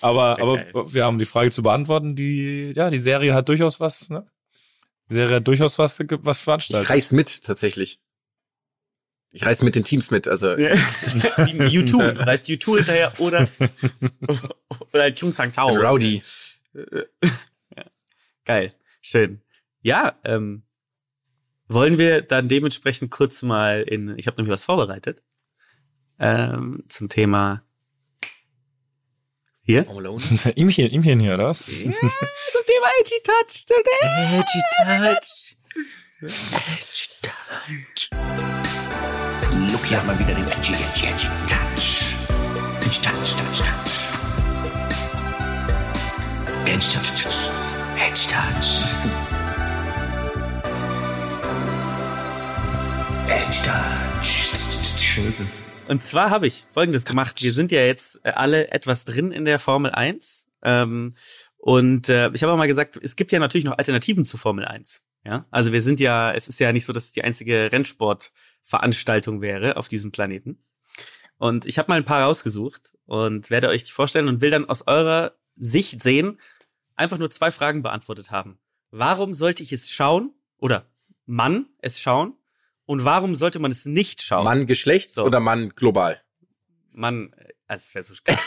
aber, aber wir haben die Frage zu beantworten, die, ja, die Serie hat durchaus was, ne? Die Serie hat durchaus was, was Ich veranstaltet. reiß mit, tatsächlich. Ich reiß mit den Teams mit, also. U2. Du heißt U2 hinterher oder, oder Chung Sang Tao. Rowdy. Geil. Schön. Ja, ähm, wollen wir dann dementsprechend kurz mal in, ich habe nämlich was vorbereitet, ähm, zum Thema hier. Home Alone. Ihmchen, Ihmchen hier, oder was? Zum Thema Edgy Touch. Zum Thema Edgy Touch. Look hier mal wieder den Edgy, Edgy, Edgy Touch. Edgy Touch, Touch, Touch. Edgy Touch, Touch. Edgy Touch. Edgy Touch. Und zwar habe ich Folgendes gemacht. Wir sind ja jetzt äh, alle etwas drin in der Formel 1. Ähm, und äh, ich habe auch mal gesagt, es gibt ja natürlich noch Alternativen zu Formel 1. Ja, also wir sind ja, es ist ja nicht so, dass es die einzige Rennsportveranstaltung wäre auf diesem Planeten. Und ich habe mal ein paar rausgesucht und werde euch die vorstellen und will dann aus eurer Sicht sehen, einfach nur zwei Fragen beantwortet haben. Warum sollte ich es schauen oder Mann es schauen und warum sollte man es nicht schauen? Mann Geschlecht So. oder Mann global? Mann, äh, also es wäre so geil.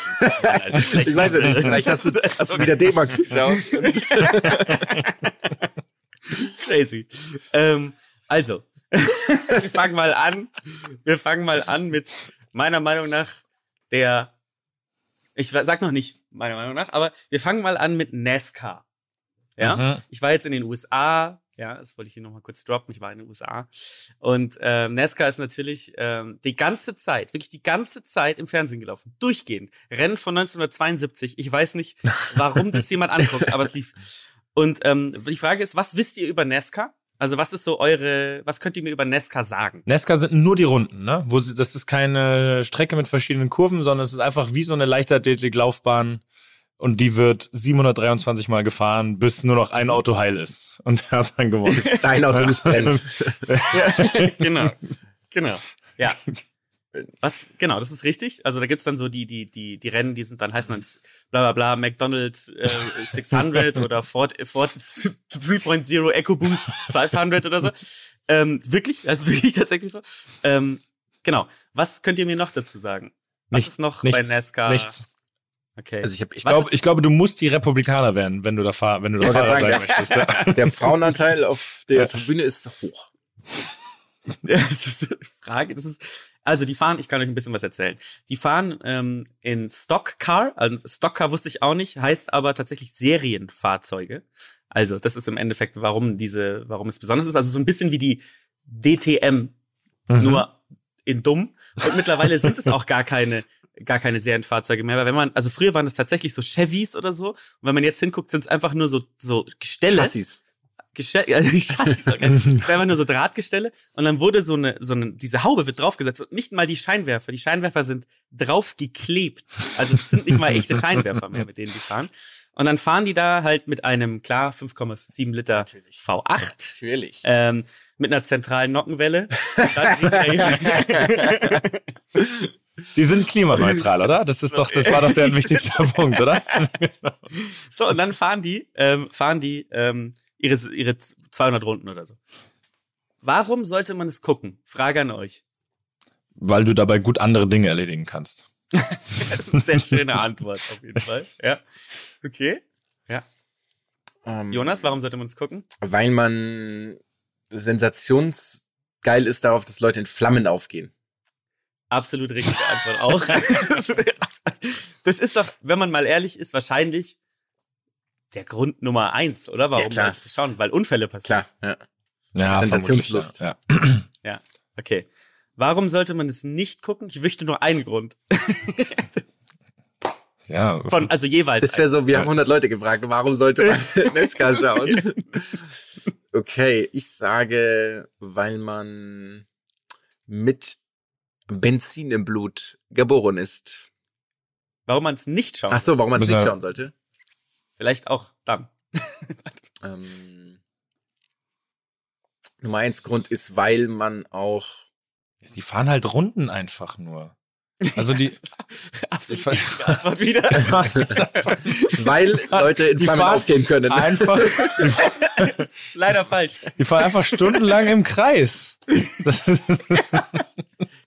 Also Ich weiß ja nicht, vielleicht hast du, hast du wieder D-Max geschaut. Crazy. Ähm, also, wir fangen mal an. Wir fangen mal an mit meiner Meinung nach der. Ich sag noch nicht meiner Meinung nach, aber wir fangen mal an mit NASCAR. Ja, Mhm. ich war jetzt in den USA. Ja, das wollte ich hier nochmal kurz droppen. Ich war in den USA. Und ähm, NASCAR ist natürlich ähm, die ganze Zeit, wirklich die ganze Zeit im Fernsehen gelaufen. Durchgehend. Rennen von 1972. Ich weiß nicht, warum das jemand anguckt, aber es lief. Und ähm, die Frage ist, was wisst ihr über NASCAR? Also was ist so eure, was könnt ihr mir über NASCAR sagen? Nesca sind nur die Runden, ne? Wo sie, das ist keine Strecke mit verschiedenen Kurven, sondern es ist einfach wie so eine Leichtathletik-Laufbahn und die wird 723 Mal gefahren, bis nur noch ein Auto heil ist und er hat dann gewonnen. Dein Auto nicht brennt. genau. Genau. Ja. Was, genau, das ist richtig. Also da gibt's dann so die, die, die, die Rennen, die sind dann, heißen dann bla bla bla, McDonald's äh, 600 oder Ford, Ford 3.0 EcoBoost 500 oder so. Ähm, wirklich, also wirklich tatsächlich so. Ähm, genau. Was könnt ihr mir noch dazu sagen? Was Nichts, ist noch nichts, bei NASCAR? Nichts. Okay. Also ich habe, ich glaube, ich glaube, du musst die Republikaner werden, wenn du da fahr, wenn du da Fahrer sein sagen, möchtest. Ja. der Frauenanteil auf der Tribüne ist hoch. Ja, das ist eine Frage. Das ist, also die fahren, ich kann euch ein bisschen was erzählen. Die fahren ähm, in Stockcar, also Stockcar wusste ich auch nicht, heißt aber tatsächlich Serienfahrzeuge. Also das ist im Endeffekt, warum diese, warum es besonders ist. Also so ein bisschen wie die DTM, Mhm. nur in dumm. Und mittlerweile sind es auch gar keine gar keine Serienfahrzeuge mehr, weil wenn man, also früher waren das tatsächlich so Chevys oder so, und wenn man jetzt hinguckt, sind es einfach nur so so Gestelle. Chassis. Gestell, also. Das ist einfach nur so Drahtgestelle und dann wurde so eine, so eine, diese Haube wird draufgesetzt und nicht mal die Scheinwerfer. Die Scheinwerfer sind draufgeklebt. Also das sind nicht mal echte Scheinwerfer mehr, mit denen die fahren. Und dann fahren die da halt mit einem, klar, 5,7 Liter Natürlich. V8, Natürlich. ähm, mit einer zentralen Nockenwelle. Die sind klimaneutral, oder? Das ist doch, das war doch der wichtigste Punkt, oder? so, und dann fahren die, ähm, fahren die ähm, ihre, ihre 200 Runden oder so. Warum sollte man es gucken? Frage an euch. Weil du dabei gut andere Dinge erledigen kannst. Das ist eine sehr schöne Antwort auf jeden Fall. Ja. Okay. Ähm, Jonas, warum sollte man es gucken? Weil man sensationsgeil ist darauf, dass Leute in Flammen aufgehen. Absolut richtige Antwort auch. Das ist doch, wenn man mal ehrlich ist, wahrscheinlich der Grund Nummer eins, oder? Warum Ja, klar. Das schauen? Weil Unfälle passieren. Klar, ja. Ja, Sensationslust. Ja. Ja. Okay. Warum sollte man es nicht gucken? Ich wüsste nur einen Grund. ja. Von, also jeweils. Das wäre so, wir haben 100 Leute gefragt, warum sollte man Nesca schauen? Okay, ich sage, weil man mit Benzin im Blut geboren ist. Warum man es nicht schaut. Ach so, warum man es nicht schauen sollte? Vielleicht auch dann. Ähm, Nummer eins Grund ist, weil man auch Die fahren halt Runden einfach nur. Also die, Absolut Antwort wieder. weil Leute in Flammen aufgehen können. einfach, Leider falsch. die fahren einfach stundenlang im Kreis.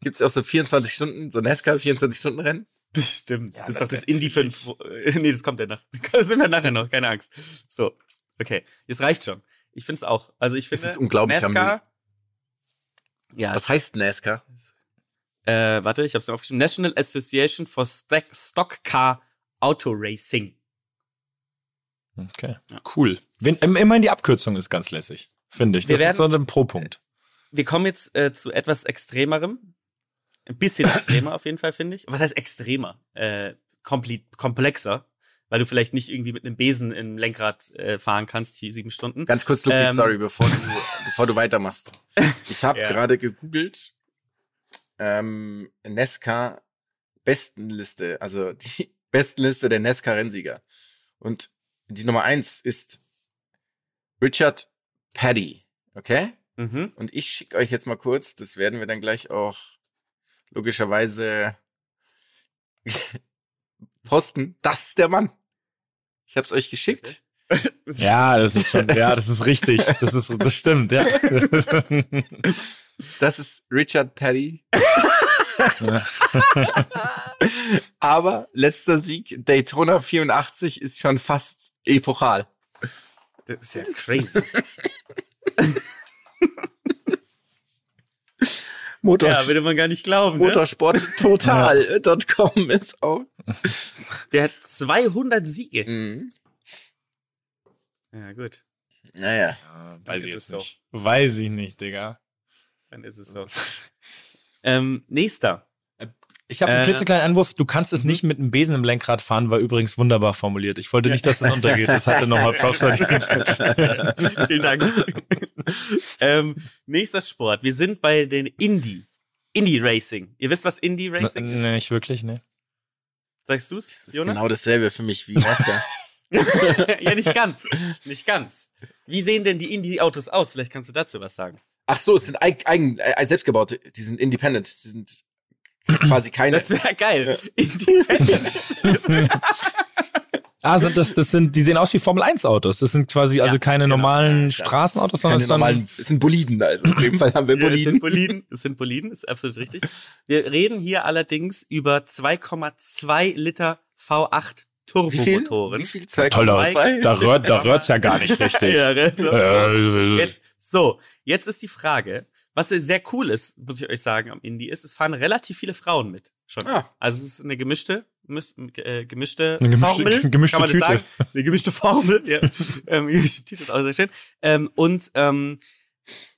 Gibt es auch so 24 Stunden, so Nesca 24 Stunden Rennen? Stimmt. das ist doch das Indie 5. Nee, das kommt ja nach. Das sind wir nachher noch, keine Angst. So. Okay. Jetzt reicht schon. Ich finde es auch. Also ich finde. ist unglaublich, haben NASCAR. Ja, Was heißt Nesca? Äh, warte, ich habe es mir aufgeschrieben. National Association for Stack Stock Car Auto Racing. Okay, cool. Wenn, im- immerhin die Abkürzung ist ganz lässig, finde ich. Das ist so werden- ein Pro-Punkt. Wir kommen jetzt äh, zu etwas Extremerem. Ein bisschen extremer auf jeden Fall, finde ich. Was heißt extremer? Äh, komplexer. Weil du vielleicht nicht irgendwie mit einem Besen im Lenkrad äh, fahren kannst, hier sieben Stunden. Ganz kurz, Luki, Ähm. sorry, bevor du, bevor du weitermachst. Ich habe Ja. gerade gegoogelt, ähm, Nesca Bestenliste, also die Bestenliste der Nesca-Rennsieger. Und die Nummer eins ist Richard Paddy, okay? Mhm. Und ich schicke euch jetzt mal kurz, das werden wir dann gleich auch logischerweise posten. Das ist der Mann. Ich hab's euch geschickt. Ja, das ist schon, ja, das ist richtig. Das ist, das stimmt, ja. Das ist Richard Paddy. Aber letzter Sieg, Daytona 84, ist schon fast epochal. Das ist ja crazy. Motor ja, würde man gar nicht glauben. Ne? Motorsporttotal.com ist auch. Der hat 200 Siege. Mhm. Ja, gut. Naja. Ja, Weiß ich jetzt so. nicht. Weiß ich nicht, Digga. Dann ist es so. ähm, nächster. Ich habe einen Äh, klitzekleinen Einwurf. Du kannst es nicht mit einem Besen im Lenkrad fahren, war übrigens wunderbar formuliert. Ich wollte nicht, dass das untergeht. Das hatte nochmal Props verdient. Vielen Dank. ähm, nächster Sport. Wir sind bei den Indie. Indie Racing. Ihr wisst, was Indie Racing ist? Nee, nicht wirklich, ne. Sagst du's, Das ist Jonas? genau dasselbe für mich wie Nesca. ja, nicht ganz. Nicht ganz. Wie sehen denn die Indie-Autos aus? Vielleicht kannst du dazu was sagen. Ach so, es sind eig eigen, äh, selbstgebaute, die sind independent. Sie sind quasi keine. Das wäre geil. Independent. Ah, sind das, das sind, die sehen aus wie Formel 1 Autos. Das sind quasi also Ja, keine genau. normalen. Straßenautos, sondern keine es sind normalen, es sind Boliden, also in dem Fall haben wir Ja, es sind Boliden. Boliden. Es sind Boliden, ist absolut richtig. Wir reden hier allerdings über 2,2 Liter V8 Turbomotoren. Wie viel Zeit? Toll, da, Zwei. da rührt, da rührt's ja gar nicht richtig. ja, so. Äh, Jetzt, so, jetzt ist die Frage, was sehr cool ist, muss ich euch sagen, am Indie ist, es fahren relativ viele Frauen mit. Schon. Ah. Also es ist eine gemischte, mis, äh, gemischte, Eine gemischte- Formel. gemischte kann man Tüte. Das sagen? Eine gemischte Formel, ja. ähm, gemischte Tüte ist auch sehr schön. Ähm, und ähm,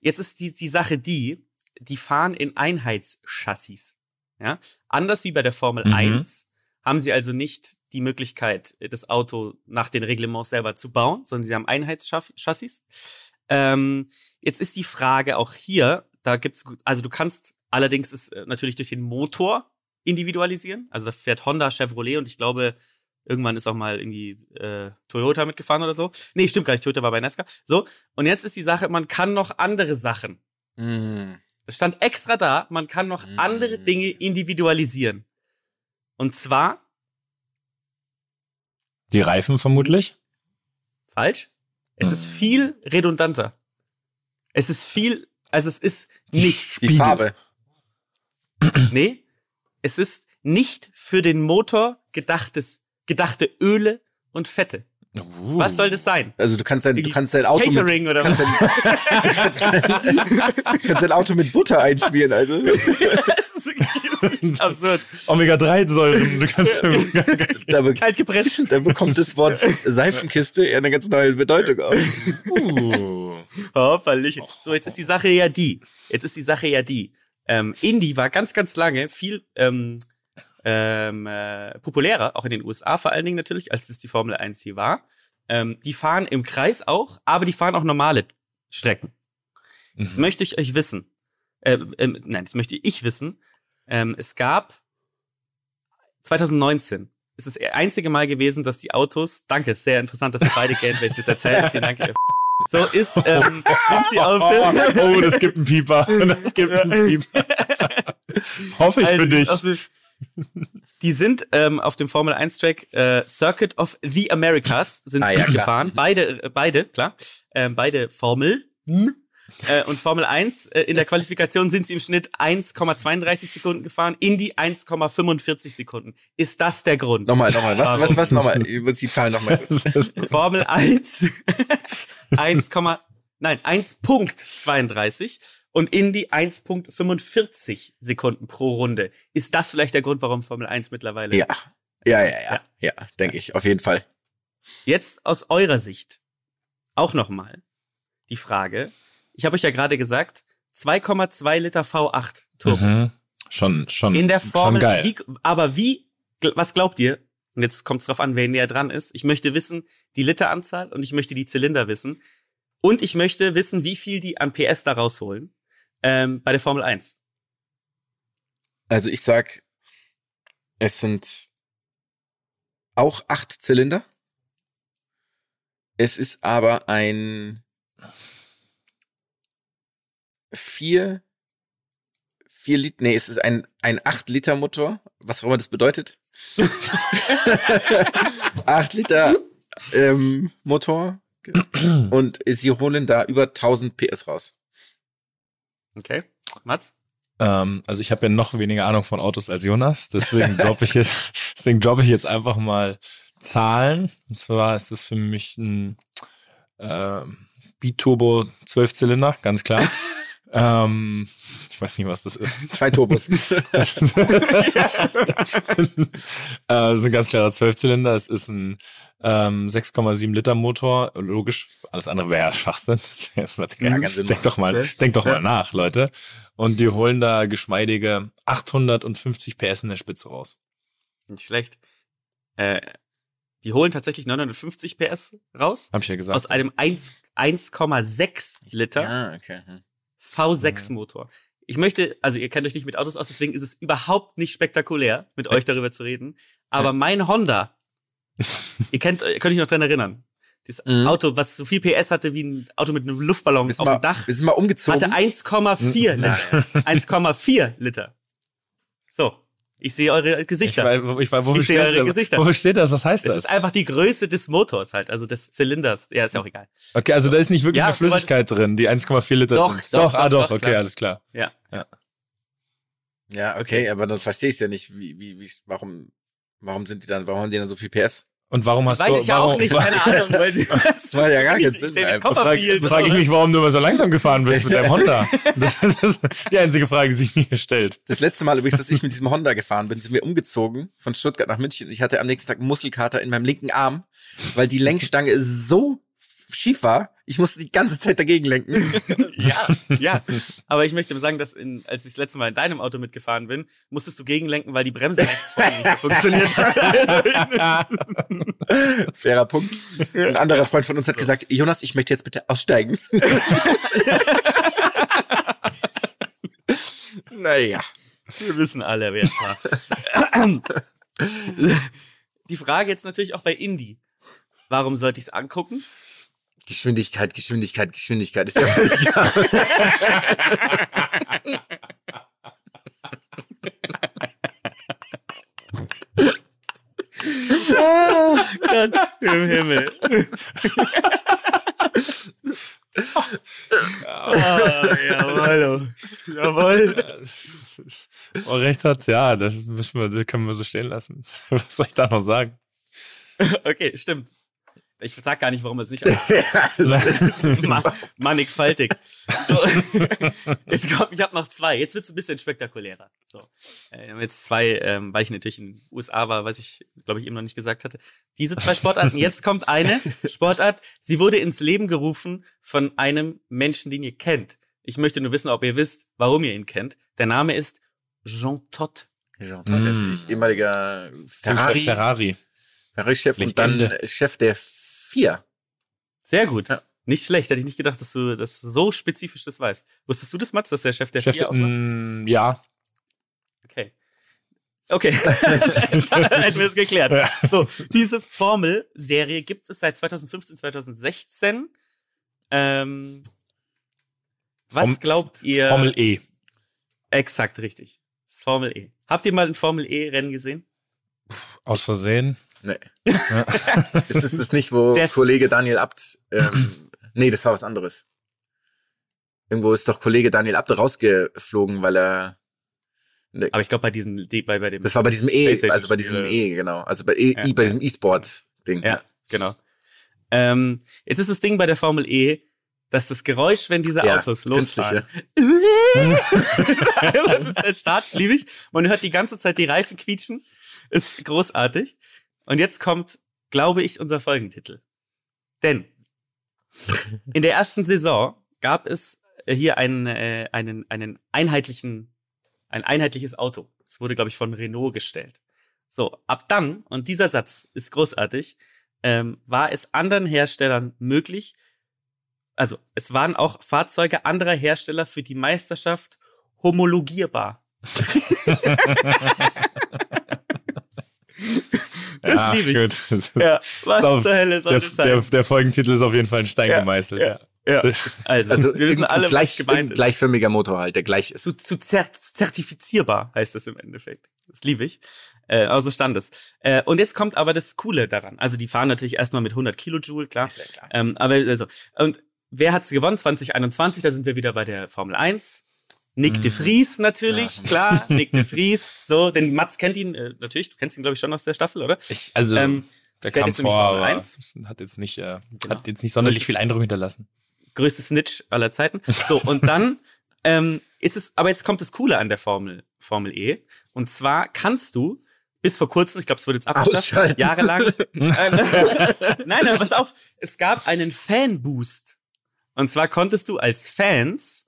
jetzt ist die, die Sache die, die fahren in Einheitschassis. Ja? Anders wie bei der Formel Mhm. 1 haben sie also nicht die Möglichkeit, das Auto nach den Reglements selber zu bauen, sondern sie haben Einheitschassis. Ähm, jetzt ist die Frage auch hier, da gibt's, also du kannst allerdings es äh, natürlich durch den Motor individualisieren. Also da fährt Honda, Chevrolet und ich glaube, irgendwann ist auch mal irgendwie äh, Toyota mitgefahren oder so. Nee, stimmt gar nicht, Toyota war bei Nesca. So, und jetzt ist die Sache, man kann noch andere Sachen. Mhm. Es stand extra da, man kann noch Mm. andere Dinge individualisieren. Und zwar, Die Reifen vermutlich. falsch, es ist Hm. viel redundanter. Es ist viel, also es ist nichts. Die Farbe. Nee, es ist nicht für den Motor gedachtes, gedachte Öle und Fette. Uh. Was soll das sein? Also du kannst dein, du kannst dein Auto mit, Catering oder kannst was? dein, du kannst, dein, kannst dein Auto mit Butter einschmieren, also. das ist wirklich das ist absurd. Omega-3-Säuren. Du kannst Da, be Kalt gepresst. da bekommt das Wort Seifenkiste eher eine ganz neue Bedeutung auf. uh. Hopperlich. So, jetzt ist die Sache ja die. Jetzt ist die Sache ja die. Ähm, Indie war ganz, ganz lange viel ähm, ähm, äh, populärer, auch in den USA vor allen Dingen natürlich, als es die Formel 1 hier war. Ähm, die fahren im Kreis auch, aber die fahren auch normale Strecken. Das Mhm. möchte ich euch wissen. Äh, ähm, nein, das möchte ich wissen. Ähm, es gab 2019 ist das einzige Mal gewesen, dass die Autos, danke, ist sehr interessant, dass ihr beide kennt, wenn ich das erzähle. Vielen Dank. ihr- So ist, ähm, sind sie auf der, Oh, das gibt einen Pieper. Das gibt einen Pieper. Hoffe ich Also, für dich. Die sind ähm, auf dem Formel 1 Track äh, Circuit of the Americas sind Ah, sie ja, klar. gefahren. Beide, äh, beide, klar. Ähm, beide Formel. Äh, und Formel 1, äh, in der Qualifikation sind sie im Schnitt 1,32 Sekunden gefahren, Indy 1,45 Sekunden. Ist das der Grund? Nochmal, nochmal, was, was, was nochmal? Ich muss die Zahlen nochmal. Formel 1 1, nein, 1.32 und Indy 1.45 Sekunden pro Runde. Ist das vielleicht der Grund, warum Formel 1 mittlerweile Ja. Ja, ja, ja, ja, denke ich, auf jeden Fall. Jetzt aus eurer Sicht auch nochmal die Frage. Ich habe euch ja gerade gesagt, 2,2 Liter V8 Turbo. Mhm. Schon, schon, In der schon Formel, geil. wie, aber wie, was glaubt ihr? Und jetzt kommt es drauf an, wer näher dran ist. Ich möchte wissen, die Literanzahl und ich möchte die Zylinder wissen. Und ich möchte wissen, wie viel die an PS da rausholen ähm, bei der Formel 1. Also ich sag, es sind auch acht Zylinder. Es ist aber ein vier, vier Liter, nee, es ist ein, ein acht Liter Motor, was auch immer das bedeutet. acht Liter ähm, Motor und sie holen da über 1000 PS raus. Okay, Mats? Ähm, also ich habe ja noch weniger Ahnung von Autos als Jonas, deswegen droppe ich jetzt, deswegen ich jetzt einfach mal Zahlen. Und zwar ist es für mich ein ähm, Biturbo 12 Zylinder, ganz klar. ähm, ich weiß nicht, was das ist. Zwei Turbos. äh, das ist ein ganz klarer Zwölfzylinder. Es ist ein ähm, 6,7 Liter Motor. Logisch, alles andere wäre ja Schwachsinn. Das wär Jetzt mal, Ja, denk doch mal, Ja. denk doch Ja. mal nach, Leute. Und die holen da geschmeidige 850 PS in der Spitze raus. Nicht schlecht. Äh, die holen tatsächlich 950 PS raus Hab ich ja gesagt. aus einem 1 1,6 Liter Ja, okay. hm. V6 Motor. Ich möchte, also ihr kennt euch nicht mit Autos aus, deswegen ist es überhaupt nicht spektakulär, mit euch darüber zu reden. Aber mein Honda, ihr kennt, ihr könnt euch noch dran erinnern. Das Mhm. Auto, was so viel PS hatte wie ein Auto mit einem Luftballon sind, auf mal, dem Dach, sind mal umgezogen. hatte 1,4 Liter. 1,4 Liter. So, ich sehe eure ich Gesichter. weiß, ich weiß, wofür Ich sehe steht, eure das? Gesichter. wofür steht das? Was heißt Es das? ist einfach die Größe des Motors halt, also des Zylinders. Ja, ist ja auch egal. Okay, also da ist nicht wirklich Ja, eine Flüssigkeit drin, die 1,4 Liter Doch, sind. doch, ah doch, doch, doch, okay, klar. alles klar. Ja. Ja, okay, aber dann verstehe ich ja nicht, wie, wie, wie, warum Warum sind die dann, warum haben die dann so viel PS? Und warum hast Weiß du, ich ja warum, auch nicht, keine Ahnung, weil sie Das war ja gar keinen Sinn. Frage frag ich mich, warum du immer so langsam gefahren bist mit deinem Honda. Das ist die einzige Frage, die sich mir stellt. Das letzte Mal übrigens, dass ich mit diesem Honda gefahren bin, sind wir umgezogen von Stuttgart nach München. Ich hatte am nächsten Tag einen Muskelkater in meinem linken Arm, weil die Lenkstange so schief war. Ich musste die ganze Zeit dagegen lenken. Ja, ja. Aber ich möchte sagen, dass in, als ich das letzte Mal in deinem Auto mitgefahren bin, musstest du gegenlenken, weil die Bremse rechts vorne nicht funktioniert hat. Fairer Punkt. Ein anderer Freund von uns hat gesagt, Jonas, ich möchte jetzt bitte aussteigen. naja. Wir wissen alle, wer es war. Die Frage jetzt natürlich auch bei Indie. Warum sollte ich es angucken? Geschwindigkeit, Geschwindigkeit, Geschwindigkeit ist ja völlig klar. Gott im Himmel. Ah, jawohl. Jawohl. Oh, recht hat's, ja, das müssen wir, das können wir so stehen lassen. Was soll ich da noch sagen? Okay, stimmt. Ich sag gar nicht, warum es nicht Ma mannigfaltig. So. Jetzt komm, ich habe noch zwei. Jetzt wird's ein bisschen spektakulärer. So, äh, jetzt zwei, ähm, weil ich natürlich in den USA war, was ich, glaube ich, eben noch nicht gesagt hatte. Diese zwei Sportarten. Jetzt kommt eine Sportart. Sie wurde ins Leben gerufen von einem Menschen, den ihr kennt. Ich möchte nur wissen, ob ihr wisst, warum ihr ihn kennt. Der Name ist Jean Todt. Jean Todt, natürlich ehemaliger Ferrari, Ferrari. Ferrari-Chef und dann. Chef der vier. Sehr gut. Ja. Nicht schlecht. Hätte ich nicht gedacht, dass du das so spezifisch das weißt. Wusstest du das, Mats, dass der Chef der Chef, vier auch war? mm, ja. Okay. Okay. Dann hätten wir es geklärt. So, diese Formel-Serie gibt es seit 2015, 2016. Ähm, was Form- glaubt ihr? Formel E. Exakt richtig. Das ist Formel E. Habt ihr mal ein Formel E-Rennen gesehen? Aus Versehen. Nee. ist das das nicht, wo Das- Kollege Daniel Abt, ähm, nee, das war was anderes. Irgendwo ist doch Kollege Daniel Abt rausgeflogen, weil er, nee, Aber ich glaube, bei diesen, die- bei, bei dem. das war bei diesem E, also bei diesem. E, genau, also bei, e, Ja. I, bei diesem E-Sport-Ding. Ja, genau. Ähm, jetzt ist das Ding bei der Formel E, dass das Geräusch, wenn diese Ja, Autos losfahren, künstliche. der Start liebe ich. Man hört die ganze Zeit die Reifen quietschen. Ist großartig. Und jetzt kommt, glaube ich, unser Folgentitel. Denn in der ersten Saison gab es hier einen, äh, einen, einen einheitlichen, ein einheitliches Auto. Es wurde, glaube ich, von Renault gestellt. So, ab dann, und dieser Satz ist großartig, ähm, war es anderen Herstellern möglich, also es waren auch Fahrzeuge anderer Hersteller für die Meisterschaft homologierbar. Das Ja, liebe ich. gut. Das ist- Ja, was Auf- zur Hölle soll Der, das der, sein? der Folgentitel ist auf jeden Fall in Stein Ja, gemeißelt. ja. Ja. Also, Also wir wissen alle, gleich, was gemeint ist. gleichförmiger Motor halt, der gleich ist. Zu, zu zer zertifizierbar heißt das im Endeffekt. Das liebe ich. Äh, aber so stand es. Äh, und jetzt kommt aber das Coole daran. Also die fahren natürlich erstmal mit 100 Kilojoule, klar. Ja klar. Ähm, aber also, und wer hat's gewonnen? 2021, da sind wir wieder bei der Formel 1. Nick de Vries natürlich, klar. Nick de Vries. So, denn Mats kennt ihn, äh, natürlich, du kennst ihn, glaube ich, schon aus der Staffel, oder? Ich, also, Ähm, der kam jetzt in die vor, Formel aber 1. es hat jetzt nicht, äh, Genau. hat jetzt nicht sonderlich Das viel Eindruck hinterlassen. größte Snitch aller Zeiten. So, und dann ähm, ist es, aber jetzt kommt das Coole an der Formel, Formel E. Und zwar kannst du bis vor kurzem, ich glaube, es wurde jetzt abgeschafft, jahrelang. ähm, nein, aber pass auf, es gab einen Fanboost. Und zwar konntest du als Fans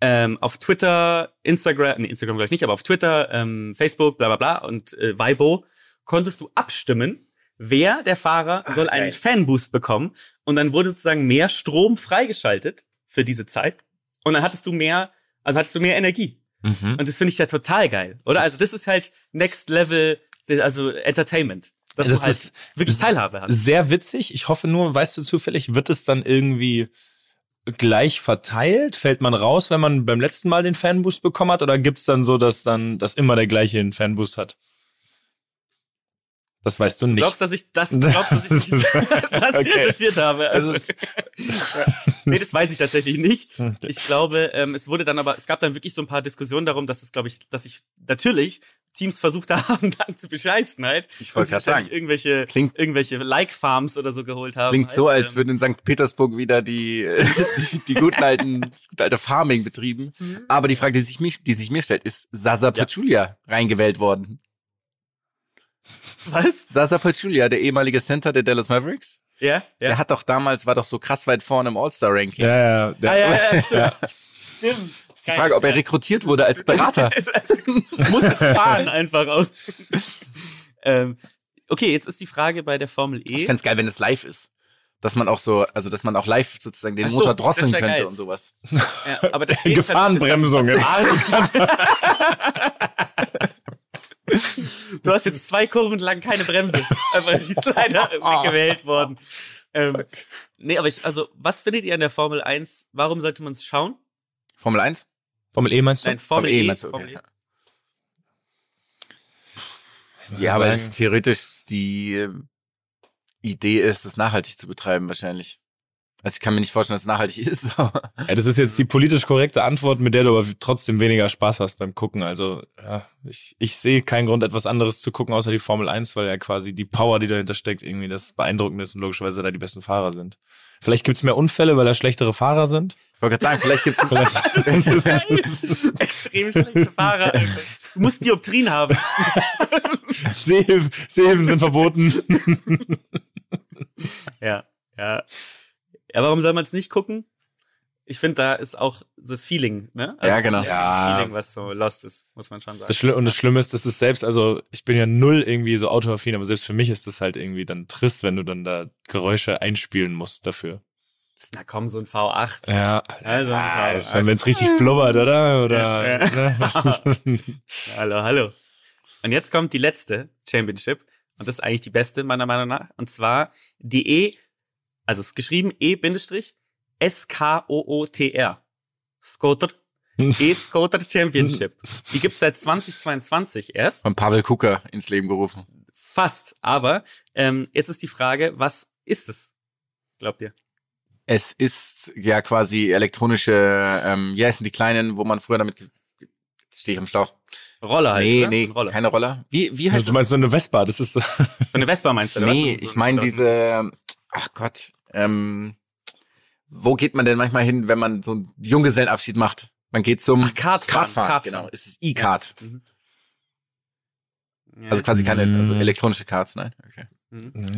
ähm, auf Twitter, Instagram, nee, Instagram gleich nicht, aber auf Twitter, ähm, Facebook, bla bla bla und äh, Weibo, konntest du abstimmen, wer der Fahrer Ach, soll einen geil. Fanboost bekommen. Und dann wurde sozusagen mehr Strom freigeschaltet für diese Zeit. Und dann hattest du mehr, also hattest du mehr Energie. Mhm. Und das finde ich ja total geil, oder? Also das ist halt Next Level, also Entertainment. Dass Das du halt ist- wirklich Teilhabe hast. Sehr witzig. Ich hoffe nur, weißt du zufällig, wird es dann irgendwie gleich verteilt? Fällt man raus, wenn man beim letzten Mal den Fanboost bekommen hat? Oder gibt's dann so, dass dann, dass immer der gleiche einen Fanboost hat? Das weißt du nicht. glaubst, dass ich das, du glaubst, dass ich das Okay. recherchiert habe. Also, nee, das weiß ich tatsächlich nicht. Okay. Ich glaube, ähm, es wurde dann aber, es gab dann wirklich so ein paar Diskussionen darum, dass es, glaube ich, dass ich natürlich Teams versucht haben, dann zu bescheißen halt. Ich wollte wahrscheinlich sagen. Irgendwelche, Klingt- irgendwelche Like-Farms oder so geholt haben. Klingt halt. so, als Ähm, würden in St. Petersburg wieder die, äh, die, die guten alten, das gute alte Farming betrieben. Aber die Frage, die sich, mich, die sich mir stellt, ist Sasa Pachulia reingewählt worden? Was? Sasa Pachulia, der ehemalige Center der Dallas Mavericks, Ja? der Ja. hat doch damals, war doch so krass weit vorne im All-Star-Ranking. Ja, ja, der, Ah, ja, ja, stimmt. Stimmt. Die Frage, ob er rekrutiert wurde als Berater. muss jetzt fahren einfach auch. ähm, okay, jetzt ist die Frage bei der Formel E. Ich fänd's geil, wenn es live ist. Dass man auch so, also dass man auch live sozusagen den so, Motor drosseln könnte geil. und sowas. Ja, aber das geht Gefahrenbremsungen. Du hast jetzt zwei Kurven lang keine Bremse. Aber die ist leider gewählt worden. Ähm, nee, aber ich, also, was findet ihr an der Formel 1? Warum sollte man es schauen? Formel 1? Formel E meinst du? Nein, Formel, E E. meinst du, Formel okay. E. Ja, weil es sagen- theoretisch die äh, Idee ist, das nachhaltig zu betreiben, wahrscheinlich. Also ich kann mir nicht vorstellen, dass es nachhaltig ist. aber- Ja, das ist jetzt die politisch korrekte Antwort, mit der du aber trotzdem weniger Spaß hast beim Gucken. Also ja, ich, ich sehe keinen Grund, etwas anderes zu gucken, außer die Formel 1, weil ja quasi die Power, die dahinter steckt, irgendwie das beeindruckend ist und logischerweise da die besten Fahrer sind. Vielleicht gibt's mehr Unfälle, weil da schlechtere Fahrer sind. Ich wollte gerade sagen, vielleicht gibt's Extrem schlechte Fahrer. Alter. Du musst Dioptrien haben. Sehhilfen sind verboten. Ja, ja. Ja, warum soll man es nicht gucken? Ich finde, da ist auch das Feeling, ne? Ja, es ist genau. bisschen Ja. Das Feeling, was so lost ist, muss man schon sagen. Das und das Schlimme ist, das ist selbst, also ich bin ja null irgendwie so autoaffin, aber selbst für mich ist das halt irgendwie dann trist, wenn du dann da Geräusche einspielen musst dafür. Na komm, so ein V8. Ja, Also, ah, ein ist V8. schon, wenn es richtig blubbert, oder? Oder ne? Hallo, hallo. Und jetzt kommt die letzte Championship. Und das ist eigentlich die beste, meiner Meinung nach. Und zwar die E, also es ist geschrieben E-S-K-O-O-T-R. Scooter. E-Scooter Championship. Die gibt's seit 2022 erst. von Pavel Kuka ins Leben gerufen. Fast. Aber ähm, jetzt ist die Frage, was ist es? Glaubt ihr? Es ist ja quasi elektronische, ähm, ja, es sind die kleinen, wo man früher damit, stehe ich am Schlauch. Roller halt, nee, oder? nee, Roller. keine Roller. Wie, wie heißt Also, du meinst so eine Vespa, das ist so. So eine Vespa meinst du, oder Nee, was? So- ich meine diese, ach Gott, ähm, wo geht man denn manchmal hin, wenn man so einen Junggesellenabschied macht? Man geht zum Ach, Kartfahren. Kartfahren, Kartfahren. genau. Es ist E-Card. Ja. Also quasi keine, also Mm. elektronische Cards, nein? Okay.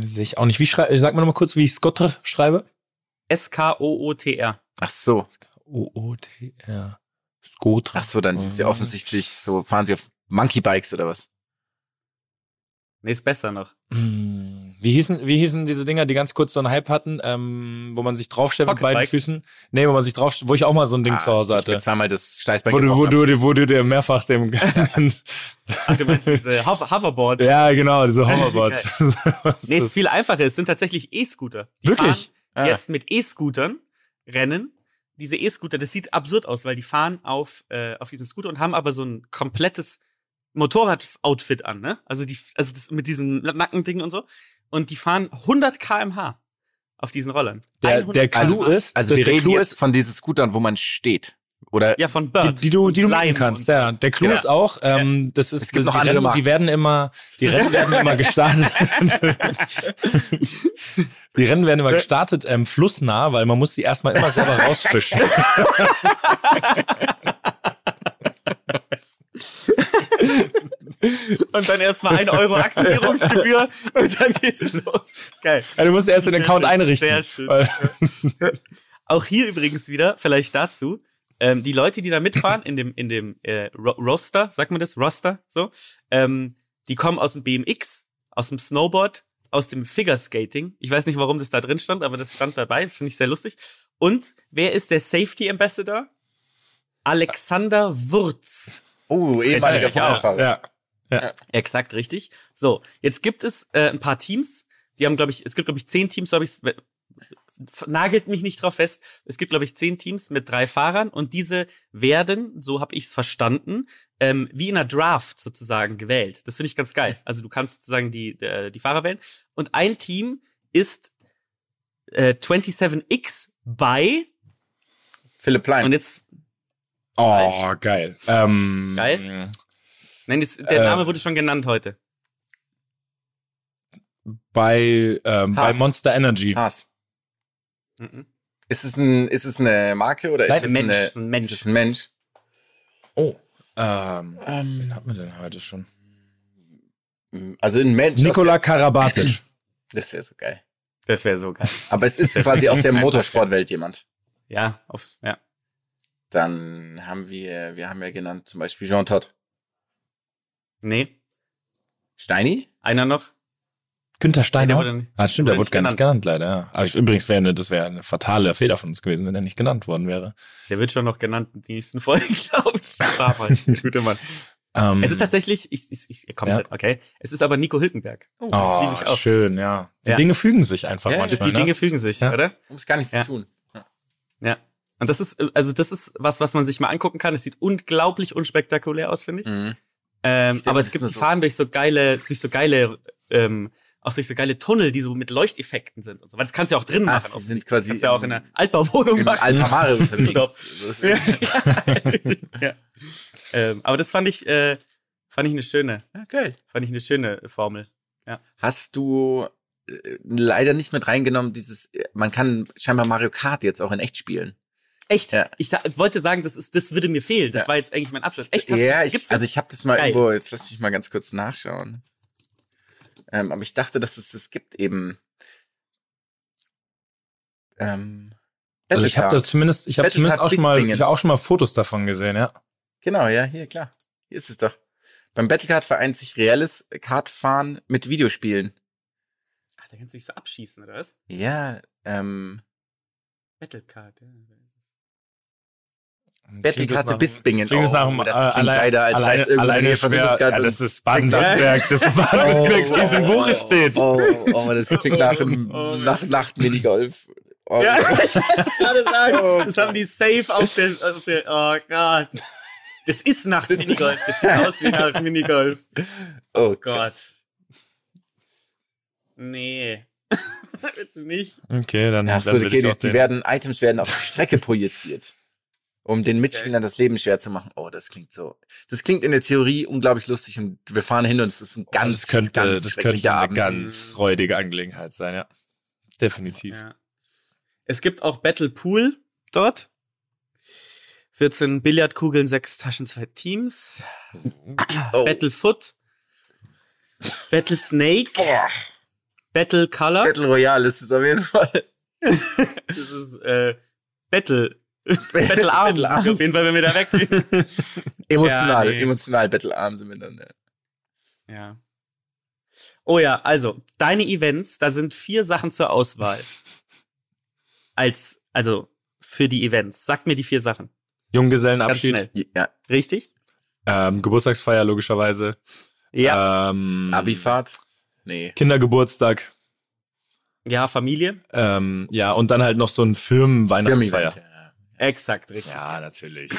Sehe ich auch nicht. Wie schrei sag mal noch mal kurz, wie ich Scotter schreibe. S-K-O-O-T-R. Ach so. O-O-T-R. Scotra. Ach so, dann ist es ja offensichtlich so, fahren sie auf Monkey Bikes oder was? Nee, ist besser noch. Hm. Wie hießen, wie hießen diese Dinger, die ganz kurz so einen Hype hatten, ähm, wo man sich draufstellt mit beiden? Füßen? Nee, wo man sich drauf, wo ich auch mal so ein Ding zu Hause Ah, ich hatte. zweimal das Steißbein Wo du, wo du, wo du dir mehrfach dem, Ach, du meinst diese Hover Hoverboards? ja, genau, diese Hoverboards. Nee, es ist viel einfacher. Es sind tatsächlich E-Scooter. Wirklich? Ah. jetzt mit E-Scootern rennen. Diese E-Scooter, das sieht absurd aus, weil die fahren auf, äh, auf diesem Scooter und haben aber so ein komplettes Motorrad-Outfit an, ne? Also die, also das mit diesen Nackendingen und so. Und die fahren 100 kmh auf diesen Rollern. der, 100 der Clou ist, Also der Clou ist, von diesen Scootern, wo man steht. Oder Ja, von die, Bird. die du, die du mieten kannst, ja. Der Clou Ja. ist auch, ähm, das ist, Es gibt noch die, andere Rennen, Marken. die werden immer, die Rennen werden immer gestartet. die Rennen werden immer gestartet, ähm, flussnah, weil man muss die erstmal immer selber rausfischen. Und dann erstmal ein Euro Aktivierungsgebühr und dann geht's los. Geil. Ja, du musst erst den Account schön, einrichten. sehr schön. Auch hier übrigens wieder, vielleicht dazu, ähm, die Leute, die da mitfahren in dem, in dem äh, Ro Roster, sagt man das? Roster, so, ähm, die kommen aus dem BMX, aus dem Snowboard, aus dem Figure Skating. Ich weiß nicht, warum das da drin stand, aber das stand dabei, finde ich sehr lustig. Und wer ist der Safety Ambassador? Alexander Wurz. Oh, ehemaliger Ja, ja, Fahrradfahrer. ja. Exakt, richtig. So, jetzt gibt es äh, ein paar Teams, die haben, glaube ich, es gibt, glaube ich, zehn Teams, so habe ich nagelt mich nicht drauf fest. Es gibt, glaube ich, zehn Teams mit drei Fahrern und diese werden, so habe ich es verstanden, ähm, wie in einer Draft sozusagen gewählt. Das finde ich ganz geil. Also du kannst sozusagen die, äh, die Fahrer wählen. Und ein Team ist äh, 27X bei, Philipp Plein. und jetzt Oh, geil. Ähm, Geil? Nein, das, der Äh. Name wurde schon genannt heute. Bei, ähm, bei. Monster Energy. Haas. Mhm. Ist es, ein, ist es eine Marke oder Nein, ist es Mensch, eine, ist ein Mensch. Ist es ein Mensch? Oh. Ähm, Ähm, wen hatten wir denn heute schon? also ein Mensch. Nikola Karabatic. Das wäre so geil. Das wäre so geil. Aber es ist quasi aus der Motorsportwelt jemand. Ja, auf, ja. Dann haben wir, wir haben ja genannt zum Beispiel Jean Todt. Nee, Steini? einer noch. Günther Nee, der Steiner. nicht- Ah, stimmt, wurde der wurde gar nicht genannt, leider. Ja. Aber ich, übrigens wäre eine, das wäre eine fatale Fehler von uns gewesen, wenn er nicht genannt worden wäre. Der wird schon noch genannt in der nächsten Folge, glaube ich. Brav, halt. Guter Mann. Ähm, Es ist tatsächlich, ich, ich, ich komm, Ja. okay. Es ist aber Nico Hülkenberg. Oh, oh, ich auch. schön, ja. Die Ja. Dinge fügen sich einfach Ja, manchmal. Die ne? Dinge fügen sich, Ja. oder? muss gar nichts Ja. zu tun. Ja. Und das ist, also das ist was, was man sich mal angucken kann. Es sieht unglaublich unspektakulär aus, finde ich. Mhm. Ähm, stell aber es gibt, die so- fahren durch so geile, durch so geile, ähm, auch durch so geile Tunnel, die so mit Leuchteffekten sind und so. Weil das kannst du ja auch drin Ah, machen. sie auch sind quasi kannst du ja auch in einer Altbauwohnung In machen. Alpamare unterwegs. Genau. Ja. ist- ja. ähm, aber das fand ich, äh, fand ich eine schöne, ja, geil. fand ich eine schöne Formel. Hast du äh, leider nicht mit reingenommen, dieses, äh, man kann scheinbar Mario Kart jetzt auch in echt spielen. Echt? Ja. Ich wollte sagen, das ist, das würde mir fehlen. Das Ja. war jetzt eigentlich mein Abschluss. Echt? Hast ja, ich, gibt's also das? ich habe das mal Geil. irgendwo, jetzt lass mich mal ganz kurz nachschauen. Ähm, aber ich dachte, dass es das gibt eben. Ähm, Also ich habe da zumindest, ich habe zumindest auch schon mal, ich hab auch schon mal Fotos davon gesehen, ja. Genau, ja, hier, klar. Hier ist es doch. Beim Battlecard vereint sich reelles Kartfahren mit Videospielen. Ach, da kannst du dich so abschießen, oder was? Ja, ähm, Battlecard, ja. Battlecard Bispingen. Klingt es nach Oh, dem, das äh, klingt allein, leider, als alleine, heißt irgendwo alleine von schwer, Stuttgart ja, das ist Baden-Württemberg, das ist Baden-Württemberg, wie es im Buche steht. Oh, oh, das klingt nach einem Oh, nach Nacht Minigolf. Oh, Ja, ich wollte gerade sagen, Oh das haben die safe auf der, auf der, oh Gott. Das ist nach Minigolf, das sieht aus wie nach Minigolf. oh Gott. Gott. Nee. Bitte nicht. Okay, dann, Ach so, dann okay, ich die, auch die den. werden, Items werden auf die Strecke projiziert. Um den Mitspielern das Leben schwer zu machen. Oh, das klingt so. Das klingt in der Theorie unglaublich lustig und wir fahren hin und es ist ein ganz, das könnte, ganz das könnte eine Abend. ganz räudige Angelegenheit sein, ja. Definitiv. Ja. Es gibt auch Battle Pool dort. 14 Billardkugeln, 6 Taschen, 2 Teams. Oh. Battle Foot. Battle Snake. Boah, Battle Color. Battle Royale ist es auf jeden Fall. Das ist äh, Battle. Battle Arms. Auf jeden Fall, wenn wir da weggehen. Emotional, Ja, nee. emotional Battle Arm sind wir dann. Ja. Ja. Oh ja, also, deine Events, da sind vier Sachen zur Auswahl. Als, also, für die Events. Sag mir die vier Sachen. Ganz Junggesellenabschied, schnell. ja. Richtig? ähm, Geburtstagsfeier logischerweise, Ja. ähm, Abifahrt? Nee. Kindergeburtstag, Ja, Familie? ähm, ja, und dann halt noch so ein Firmenweihnachtsfeier. Ja. Exakt, richtig. Ja, natürlich.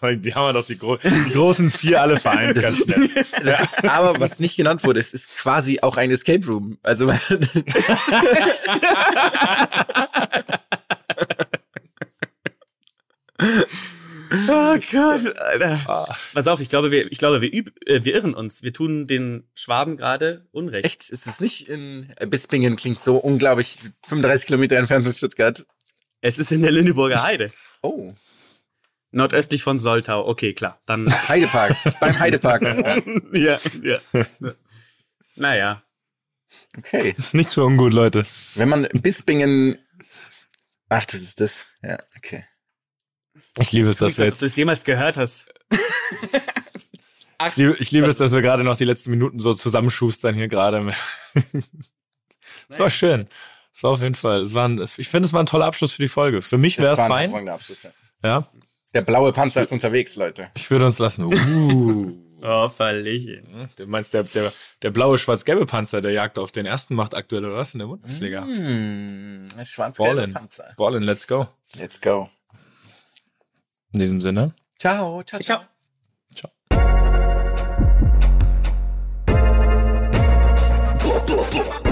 Mal, die haben wir doch die, gro die großen vier alle vereint, ganz schnell. Das ist, aber was nicht genannt wurde, es ist quasi auch ein Escape Room. Also Oh Gott, Alter. Pass auf, ich glaube, wir, ich glaube, wir, üb, äh, wir irren uns. Wir tun den Schwaben gerade Unrecht. echt, ist es nicht in äh, Bispingen klingt so unglaublich 35 Kilometer entfernt von Stuttgart. Es ist in der Lüneburger Heide. Oh. Nordöstlich von Soltau. Okay, klar. Dann. Heidepark. Beim Heidepark. ja, ja. Naja. Okay. Nichts für ungut, Leute. Wenn man Bispingen. Ach, das ist das. Ja, okay. Ich liebe es, dass wir du jetzt, das jemals gehört hast. ich liebe, ich liebe es, dass wir gerade noch die letzten Minuten so zusammenschustern hier gerade. Es war schön. Es war auf jeden Fall, es war ein, ich finde, es war ein toller Abschluss für die Folge. Für mich wäre es fein. Abschluss, ja. Ja, Der blaue Panzer ist unterwegs, Leute. ich würde uns lassen. Uh. Oh, verlich. Du meinst, der, der, der blaue schwarz-gelbe Panzer, der jagt auf den ersten macht aktuell oder was in der Bundesliga? Hm, schwarz-gelbe. Panzer. Ballin, let's go. Let's go. In diesem Sinne. Ciao, ciao, ciao. ganz